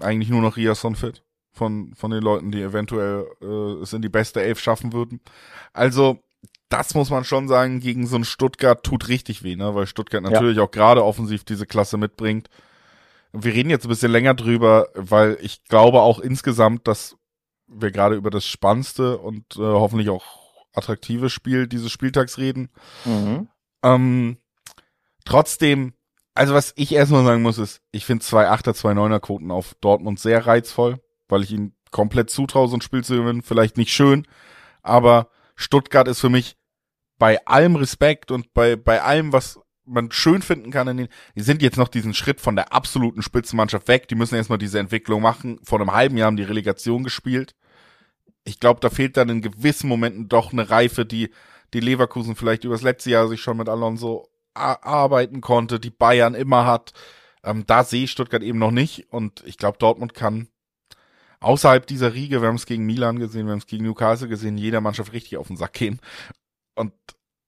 eigentlich nur noch Riasson fit von, von den Leuten, die eventuell äh, es in die beste Elf schaffen würden. Also, das muss man schon sagen, gegen so ein Stuttgart tut richtig weh, ne? weil Stuttgart natürlich ja. auch gerade offensiv diese Klasse mitbringt. Wir reden jetzt ein bisschen länger drüber, weil ich glaube auch insgesamt, dass wir gerade über das spannendste und äh, hoffentlich auch attraktive Spiel dieses Spieltags reden. Mhm. Ähm, trotzdem, also was ich erstmal sagen muss, ist, ich finde zwei Achter, zwei Neuner Quoten auf Dortmund sehr reizvoll, weil ich ihnen komplett zutraue, so ein Spiel zu gewinnen. Vielleicht nicht schön, aber Stuttgart ist für mich bei allem Respekt und bei, bei allem, was man schön finden kann in den, die sind jetzt noch diesen Schritt von der absoluten Spitzenmannschaft weg. Die müssen erstmal diese Entwicklung machen. Vor einem halben Jahr haben die Relegation gespielt. Ich glaube, da fehlt dann in gewissen Momenten doch eine Reife, die, die Leverkusen vielleicht übers letzte Jahr sich schon mit Alonso arbeiten konnte, die Bayern immer hat. Ähm, da sehe ich Stuttgart eben noch nicht und ich glaube, Dortmund kann außerhalb dieser Riege, wir haben es gegen Milan gesehen, wir haben es gegen Newcastle gesehen, jeder Mannschaft richtig auf den Sack gehen. Und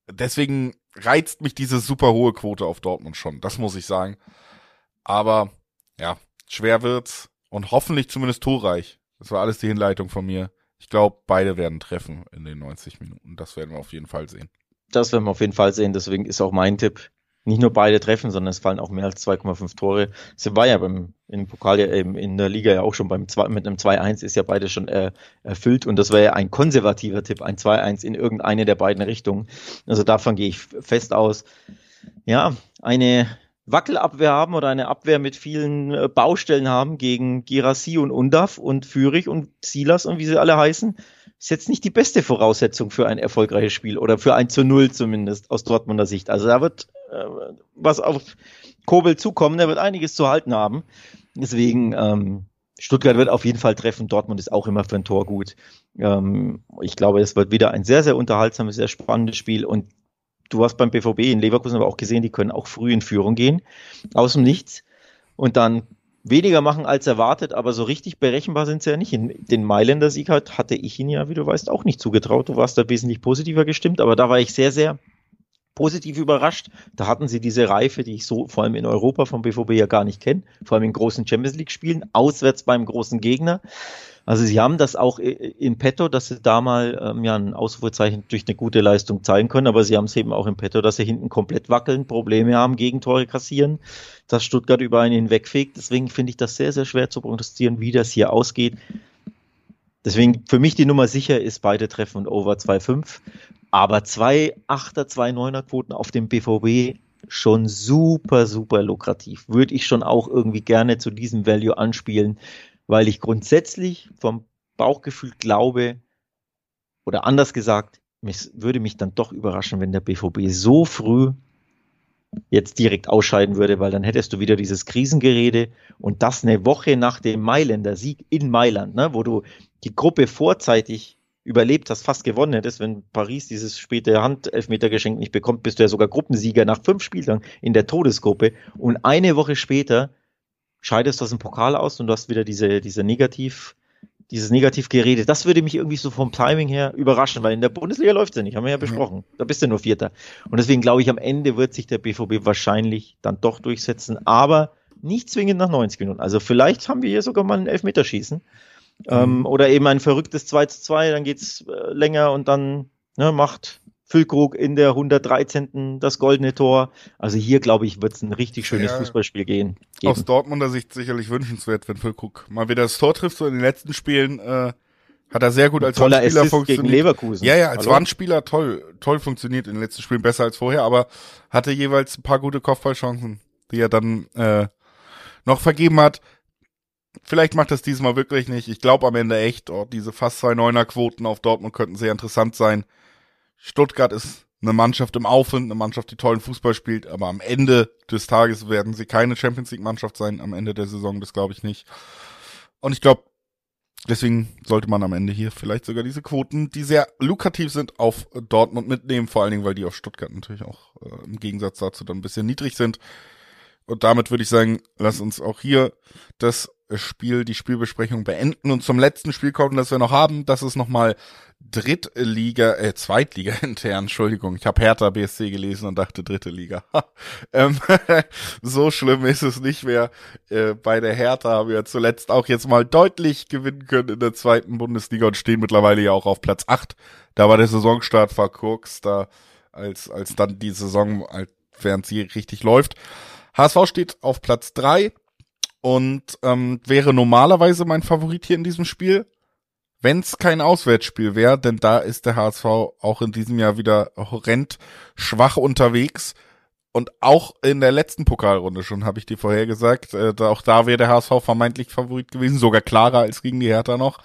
deswegen reizt mich diese super hohe Quote auf Dortmund schon, das muss ich sagen. Aber ja, schwer wird's und hoffentlich zumindest torreich. Das war alles die Hinleitung von mir. Ich glaube, beide werden treffen in den 90 Minuten. Das werden wir auf jeden Fall sehen. Das werden wir auf jeden Fall sehen. Deswegen ist auch mein Tipp, nicht nur beide treffen, sondern es fallen auch mehr als 2,5 Tore. Es war ja beim im Pokal ja eben in der Liga ja auch schon beim 2, mit einem 2-1 ist ja beide schon äh, erfüllt und das wäre ja ein konservativer Tipp, ein 2-1 in irgendeine der beiden Richtungen. Also davon gehe ich fest aus. Ja, eine Wackelabwehr haben oder eine Abwehr mit vielen äh, Baustellen haben gegen Girassi und Undaf und Fürich und Silas und wie sie alle heißen, ist jetzt nicht die beste Voraussetzung für ein erfolgreiches Spiel oder für ein zu Null zumindest aus Dortmunder Sicht. Also da wird äh, was auf Kobel zukommen, der wird einiges zu halten haben. Deswegen, ähm, Stuttgart wird auf jeden Fall treffen. Dortmund ist auch immer für ein Tor gut. Ähm, ich glaube, es wird wieder ein sehr, sehr unterhaltsames, sehr spannendes Spiel. Und du hast beim BVB in Leverkusen aber auch gesehen, die können auch früh in Führung gehen, aus dem Nichts. Und dann weniger machen als erwartet, aber so richtig berechenbar sind sie ja nicht. Den Mailänder Sieg hat, hatte ich ihn ja, wie du weißt, auch nicht zugetraut. Du warst da wesentlich positiver gestimmt, aber da war ich sehr, sehr positiv überrascht. Da hatten sie diese Reife, die ich so vor allem in Europa vom BVB ja gar nicht kenne, vor allem in großen Champions League Spielen, auswärts beim großen Gegner. Also sie haben das auch in petto, dass sie da mal ähm, ja ein Ausrufezeichen durch eine gute Leistung zeigen können, aber sie haben es eben auch in petto, dass sie hinten komplett wackeln, Probleme haben, Gegentore kassieren, dass Stuttgart über einen hinwegfegt. Deswegen finde ich das sehr, sehr schwer zu protestieren, wie das hier ausgeht. Deswegen für mich die Nummer sicher ist beide Treffen und Over 2,5. Aber zwei Achter, zwei Neuner Quoten auf dem BVB schon super, super lukrativ. Würde ich schon auch irgendwie gerne zu diesem Value anspielen, weil ich grundsätzlich vom Bauchgefühl glaube, oder anders gesagt, mich, würde mich dann doch überraschen, wenn der BVB so früh jetzt direkt ausscheiden würde, weil dann hättest du wieder dieses Krisengerede und das eine Woche nach dem Mailänder Sieg in Mailand, ne, wo du die Gruppe vorzeitig überlebt hast, fast gewonnen hättest, wenn Paris dieses späte Handelfmetergeschenk nicht bekommt, bist du ja sogar Gruppensieger nach fünf Spieltagen in der Todesgruppe. Und eine Woche später scheidest du aus dem Pokal aus und du hast wieder diese, diese Negativ, dieses Negativgerede. Das würde mich irgendwie so vom Timing her überraschen, weil in der Bundesliga läuft es ja nicht, haben wir ja besprochen. Da bist du nur Vierter. Und deswegen glaube ich, am Ende wird sich der BVB wahrscheinlich dann doch durchsetzen, aber nicht zwingend nach 90 Minuten. Also vielleicht haben wir hier sogar mal ein Elfmeterschießen. Ähm, mhm. oder eben ein verrücktes 2 zu 2, dann geht's äh, länger und dann ne, macht Füllkrug in der 113. das goldene Tor. Also hier, glaube ich, wird es ein richtig schönes ja, Fußballspiel gehen. Geben. Aus Dortmunder Sicht sicherlich wünschenswert, wenn Füllkrug mal wieder das Tor trifft. So in den letzten Spielen äh, hat er sehr gut als Toller Wandspieler Assist funktioniert. Gegen Leverkusen. Ja, ja, als Hallo? Wandspieler toll, toll funktioniert in den letzten Spielen besser als vorher, aber hatte jeweils ein paar gute Kopfballchancen, die er dann äh, noch vergeben hat. Vielleicht macht das diesmal wirklich nicht. Ich glaube am Ende echt, oh, diese fast zwei Neuner-Quoten auf Dortmund könnten sehr interessant sein. Stuttgart ist eine Mannschaft im Aufwind, eine Mannschaft, die tollen Fußball spielt, aber am Ende des Tages werden sie keine Champions League Mannschaft sein, am Ende der Saison, das glaube ich nicht. Und ich glaube, deswegen sollte man am Ende hier vielleicht sogar diese Quoten, die sehr lukrativ sind, auf Dortmund mitnehmen, vor allen Dingen, weil die auf Stuttgart natürlich auch äh, im Gegensatz dazu dann ein bisschen niedrig sind. Und damit würde ich sagen, lass uns auch hier das Spiel, die Spielbesprechung beenden und zum letzten Spiel kommen, das wir noch haben. Das ist nochmal Drittliga, äh, Zweitliga intern, Entschuldigung. Ich habe Hertha BSC gelesen und dachte dritte Liga. ähm, so schlimm ist es nicht mehr. Äh, bei der Hertha haben wir zuletzt auch jetzt mal deutlich gewinnen können in der zweiten Bundesliga und stehen mittlerweile ja auch auf Platz acht. Da war der Saisonstart verkurkst, da als, als dann die Saison, während sie richtig läuft. HSV steht auf Platz drei und ähm, wäre normalerweise mein Favorit hier in diesem Spiel. wenn es kein Auswärtsspiel wäre, denn da ist der HSV auch in diesem Jahr wieder horrend schwach unterwegs. Und auch in der letzten Pokalrunde schon, habe ich dir vorher gesagt, äh, auch da wäre der HSV vermeintlich Favorit gewesen, sogar klarer als gegen die Hertha noch.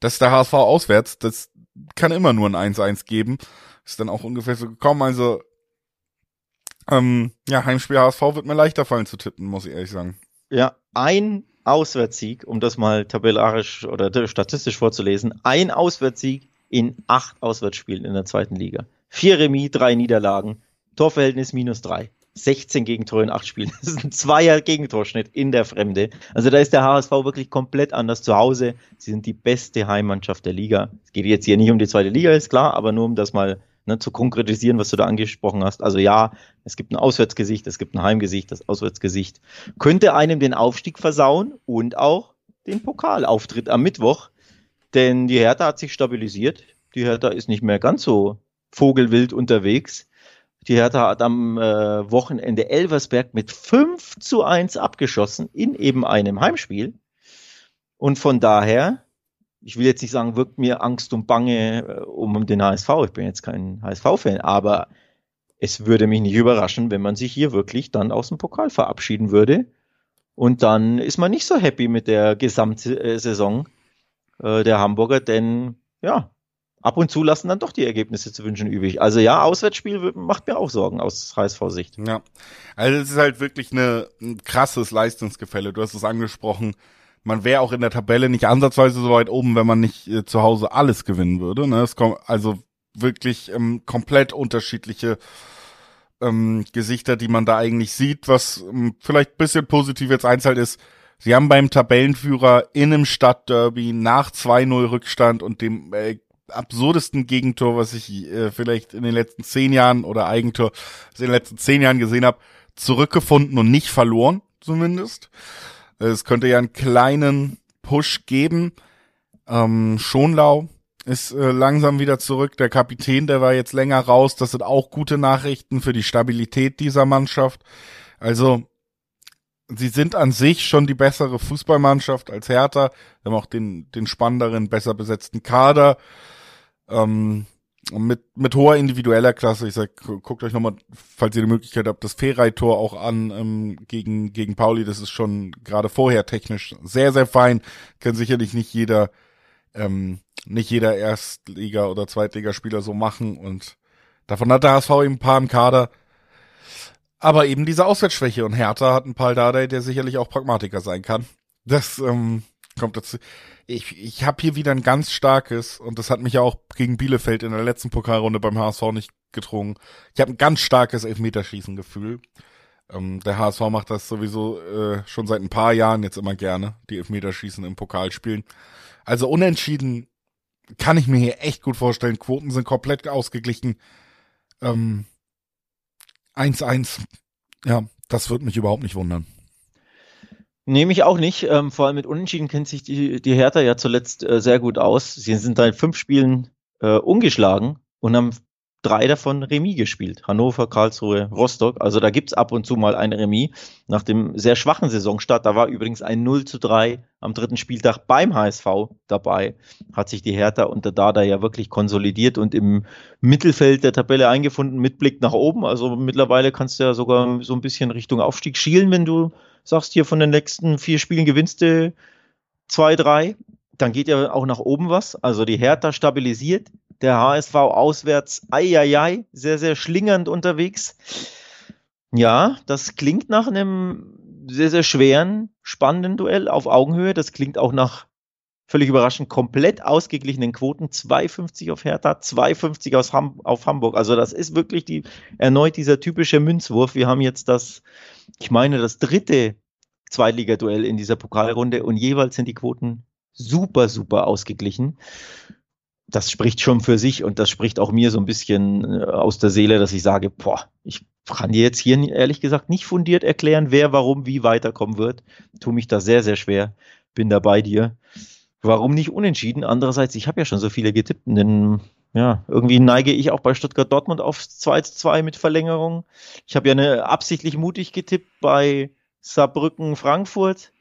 Das ist der HSV auswärts, das kann immer nur ein 1-1 geben. Ist dann auch ungefähr so gekommen. Also, ähm, ja, Heimspiel HSV wird mir leichter fallen zu tippen, muss ich ehrlich sagen. Ja, ein Auswärtssieg, um das mal tabellarisch oder statistisch vorzulesen, ein Auswärtssieg in acht Auswärtsspielen in der zweiten Liga. Vier Remis, drei Niederlagen, Torverhältnis minus drei. 16 Gegentore in acht Spielen. Das ist ein Zweier Gegentorschnitt in der Fremde. Also da ist der HSV wirklich komplett anders zu Hause. Sie sind die beste Heimmannschaft der Liga. Es geht jetzt hier nicht um die zweite Liga, ist klar, aber nur um das mal ne, zu konkretisieren, was du da angesprochen hast. Also ja, es gibt ein Auswärtsgesicht, es gibt ein Heimgesicht, das Auswärtsgesicht könnte einem den Aufstieg versauen und auch den Pokalauftritt am Mittwoch, denn die Hertha hat sich stabilisiert. Die Hertha ist nicht mehr ganz so vogelwild unterwegs. Die Hertha hat am äh, Wochenende Elversberg mit 5 zu 1 abgeschossen in eben einem Heimspiel. Und von daher ich will jetzt nicht sagen, wirkt mir Angst und Bange äh, um den HSV. Ich bin jetzt kein HSV-Fan, aber es würde mich nicht überraschen, wenn man sich hier wirklich dann aus dem Pokal verabschieden würde. Und dann ist man nicht so happy mit der Gesamtsaison äh, der Hamburger, denn ja, ab und zu lassen dann doch die Ergebnisse zu wünschen übrig. Also ja, Auswärtsspiel macht mir auch Sorgen aus HSV-Sicht. Ja, also es ist halt wirklich eine, ein krasses Leistungsgefälle. Du hast es angesprochen man wäre auch in der Tabelle nicht ansatzweise so weit oben, wenn man nicht äh, zu Hause alles gewinnen würde. Ne? Es kommt also wirklich ähm, komplett unterschiedliche ähm, Gesichter, die man da eigentlich sieht, was ähm, vielleicht bisschen positiv jetzt einzahlt ist. Sie haben beim Tabellenführer in einem Stadtderby nach 2-0 Rückstand und dem äh, absurdesten Gegentor, was ich äh, vielleicht in den letzten zehn Jahren oder Eigentor in den letzten zehn Jahren gesehen habe, zurückgefunden und nicht verloren, zumindest. Es könnte ja einen kleinen Push geben. Ähm, Schonlau ist äh, langsam wieder zurück. Der Kapitän, der war jetzt länger raus. Das sind auch gute Nachrichten für die Stabilität dieser Mannschaft. Also, sie sind an sich schon die bessere Fußballmannschaft als Hertha. Wir haben auch den, den spannenderen, besser besetzten Kader. Ähm, mit, mit hoher individueller Klasse. Ich sag, guckt euch nochmal, falls ihr die Möglichkeit habt, das Ferrei-Tor auch an ähm, gegen, gegen Pauli. Das ist schon gerade vorher technisch sehr, sehr fein. Kann sicherlich nicht jeder, ähm, nicht jeder Erstliga- oder Zweitligaspieler so machen. Und davon hat der HSV eben ein paar im Kader. Aber eben diese Auswärtsschwäche. Und Hertha hat einen Paul Dardai, der sicherlich auch Pragmatiker sein kann. Das ähm, kommt dazu ich, ich habe hier wieder ein ganz starkes, und das hat mich ja auch gegen Bielefeld in der letzten Pokalrunde beim HSV nicht gedrungen. Ich habe ein ganz starkes Elfmeterschießen-Gefühl. Ähm, der HSV macht das sowieso äh, schon seit ein paar Jahren jetzt immer gerne, die Elfmeterschießen im Pokal spielen. Also unentschieden kann ich mir hier echt gut vorstellen. Quoten sind komplett ausgeglichen. 1-1. Ähm, ja, das wird mich überhaupt nicht wundern. Nehme ich auch nicht. Ähm, vor allem mit Unentschieden kennt sich die, die Hertha ja zuletzt äh, sehr gut aus. Sie sind in fünf Spielen äh, ungeschlagen und haben drei davon Remis gespielt. Hannover, Karlsruhe, Rostock. Also da gibt's ab und zu mal ein Remis. Nach dem sehr schwachen Saisonstart, da war übrigens ein 0 zu 3 am dritten Spieltag beim HSV dabei, hat sich die Hertha unter Dada ja wirklich konsolidiert und im Mittelfeld der Tabelle eingefunden mit Blick nach oben. Also mittlerweile kannst du ja sogar so ein bisschen Richtung Aufstieg schielen, wenn du sagst hier von den nächsten vier Spielen gewinnst du zwei, drei, dann geht ja auch nach oben was. Also die Hertha stabilisiert, der HSV auswärts, ei, sehr, sehr schlingernd unterwegs. Ja, das klingt nach einem sehr, sehr schweren, spannenden Duell auf Augenhöhe. Das klingt auch nach völlig überraschend komplett ausgeglichenen Quoten. 2,50 auf Hertha, 2,50 aus Ham auf Hamburg. Also das ist wirklich die, erneut dieser typische Münzwurf. Wir haben jetzt das, ich meine, das dritte Zweitligaduell in dieser Pokalrunde und jeweils sind die Quoten super, super ausgeglichen. Das spricht schon für sich und das spricht auch mir so ein bisschen äh, aus der Seele, dass ich sage, boah, ich kann dir jetzt hier ehrlich gesagt nicht fundiert erklären, wer, warum, wie weiterkommen wird. Tu mich da sehr, sehr schwer. Bin da bei dir. Warum nicht unentschieden? Andererseits, ich habe ja schon so viele getippt, denn ja, irgendwie neige ich auch bei Stuttgart Dortmund auf 2 zu 2 mit Verlängerung. Ich habe ja eine absichtlich mutig getippt bei Saarbrücken Frankfurt.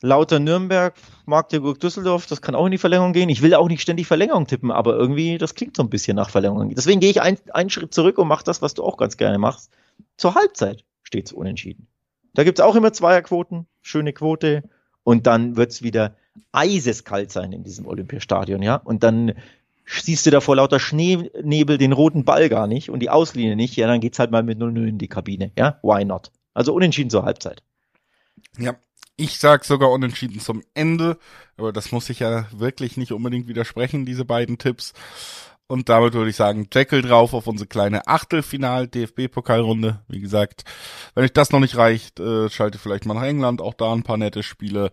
Lauter Nürnberg, Magdeburg, Düsseldorf, das kann auch in die Verlängerung gehen. Ich will auch nicht ständig Verlängerung tippen, aber irgendwie, das klingt so ein bisschen nach Verlängerung. Deswegen gehe ich ein, einen Schritt zurück und mache das, was du auch ganz gerne machst. Zur Halbzeit steht es unentschieden. Da gibt's auch immer Zweierquoten, schöne Quote. Und dann wird's wieder eiseskalt sein in diesem Olympiastadion, ja. Und dann siehst du da vor lauter Schneenebel den roten Ball gar nicht und die Auslinie nicht. Ja, dann geht's halt mal mit 0-0 in die Kabine, ja. Why not? Also unentschieden zur Halbzeit. Ja, ich sag sogar unentschieden zum Ende, aber das muss ich ja wirklich nicht unbedingt widersprechen, diese beiden Tipps. Und damit würde ich sagen, Jackal drauf auf unsere kleine Achtelfinal-DFB-Pokalrunde. Wie gesagt, wenn euch das noch nicht reicht, äh, schalte vielleicht mal nach England, auch da ein paar nette Spiele.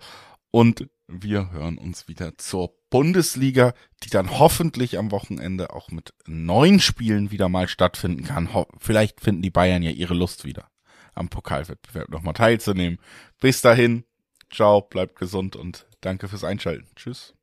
Und wir hören uns wieder zur Bundesliga, die dann hoffentlich am Wochenende auch mit neun Spielen wieder mal stattfinden kann. Ho vielleicht finden die Bayern ja ihre Lust wieder, am Pokalwettbewerb nochmal teilzunehmen. Bis dahin, ciao, bleibt gesund und danke fürs Einschalten. Tschüss.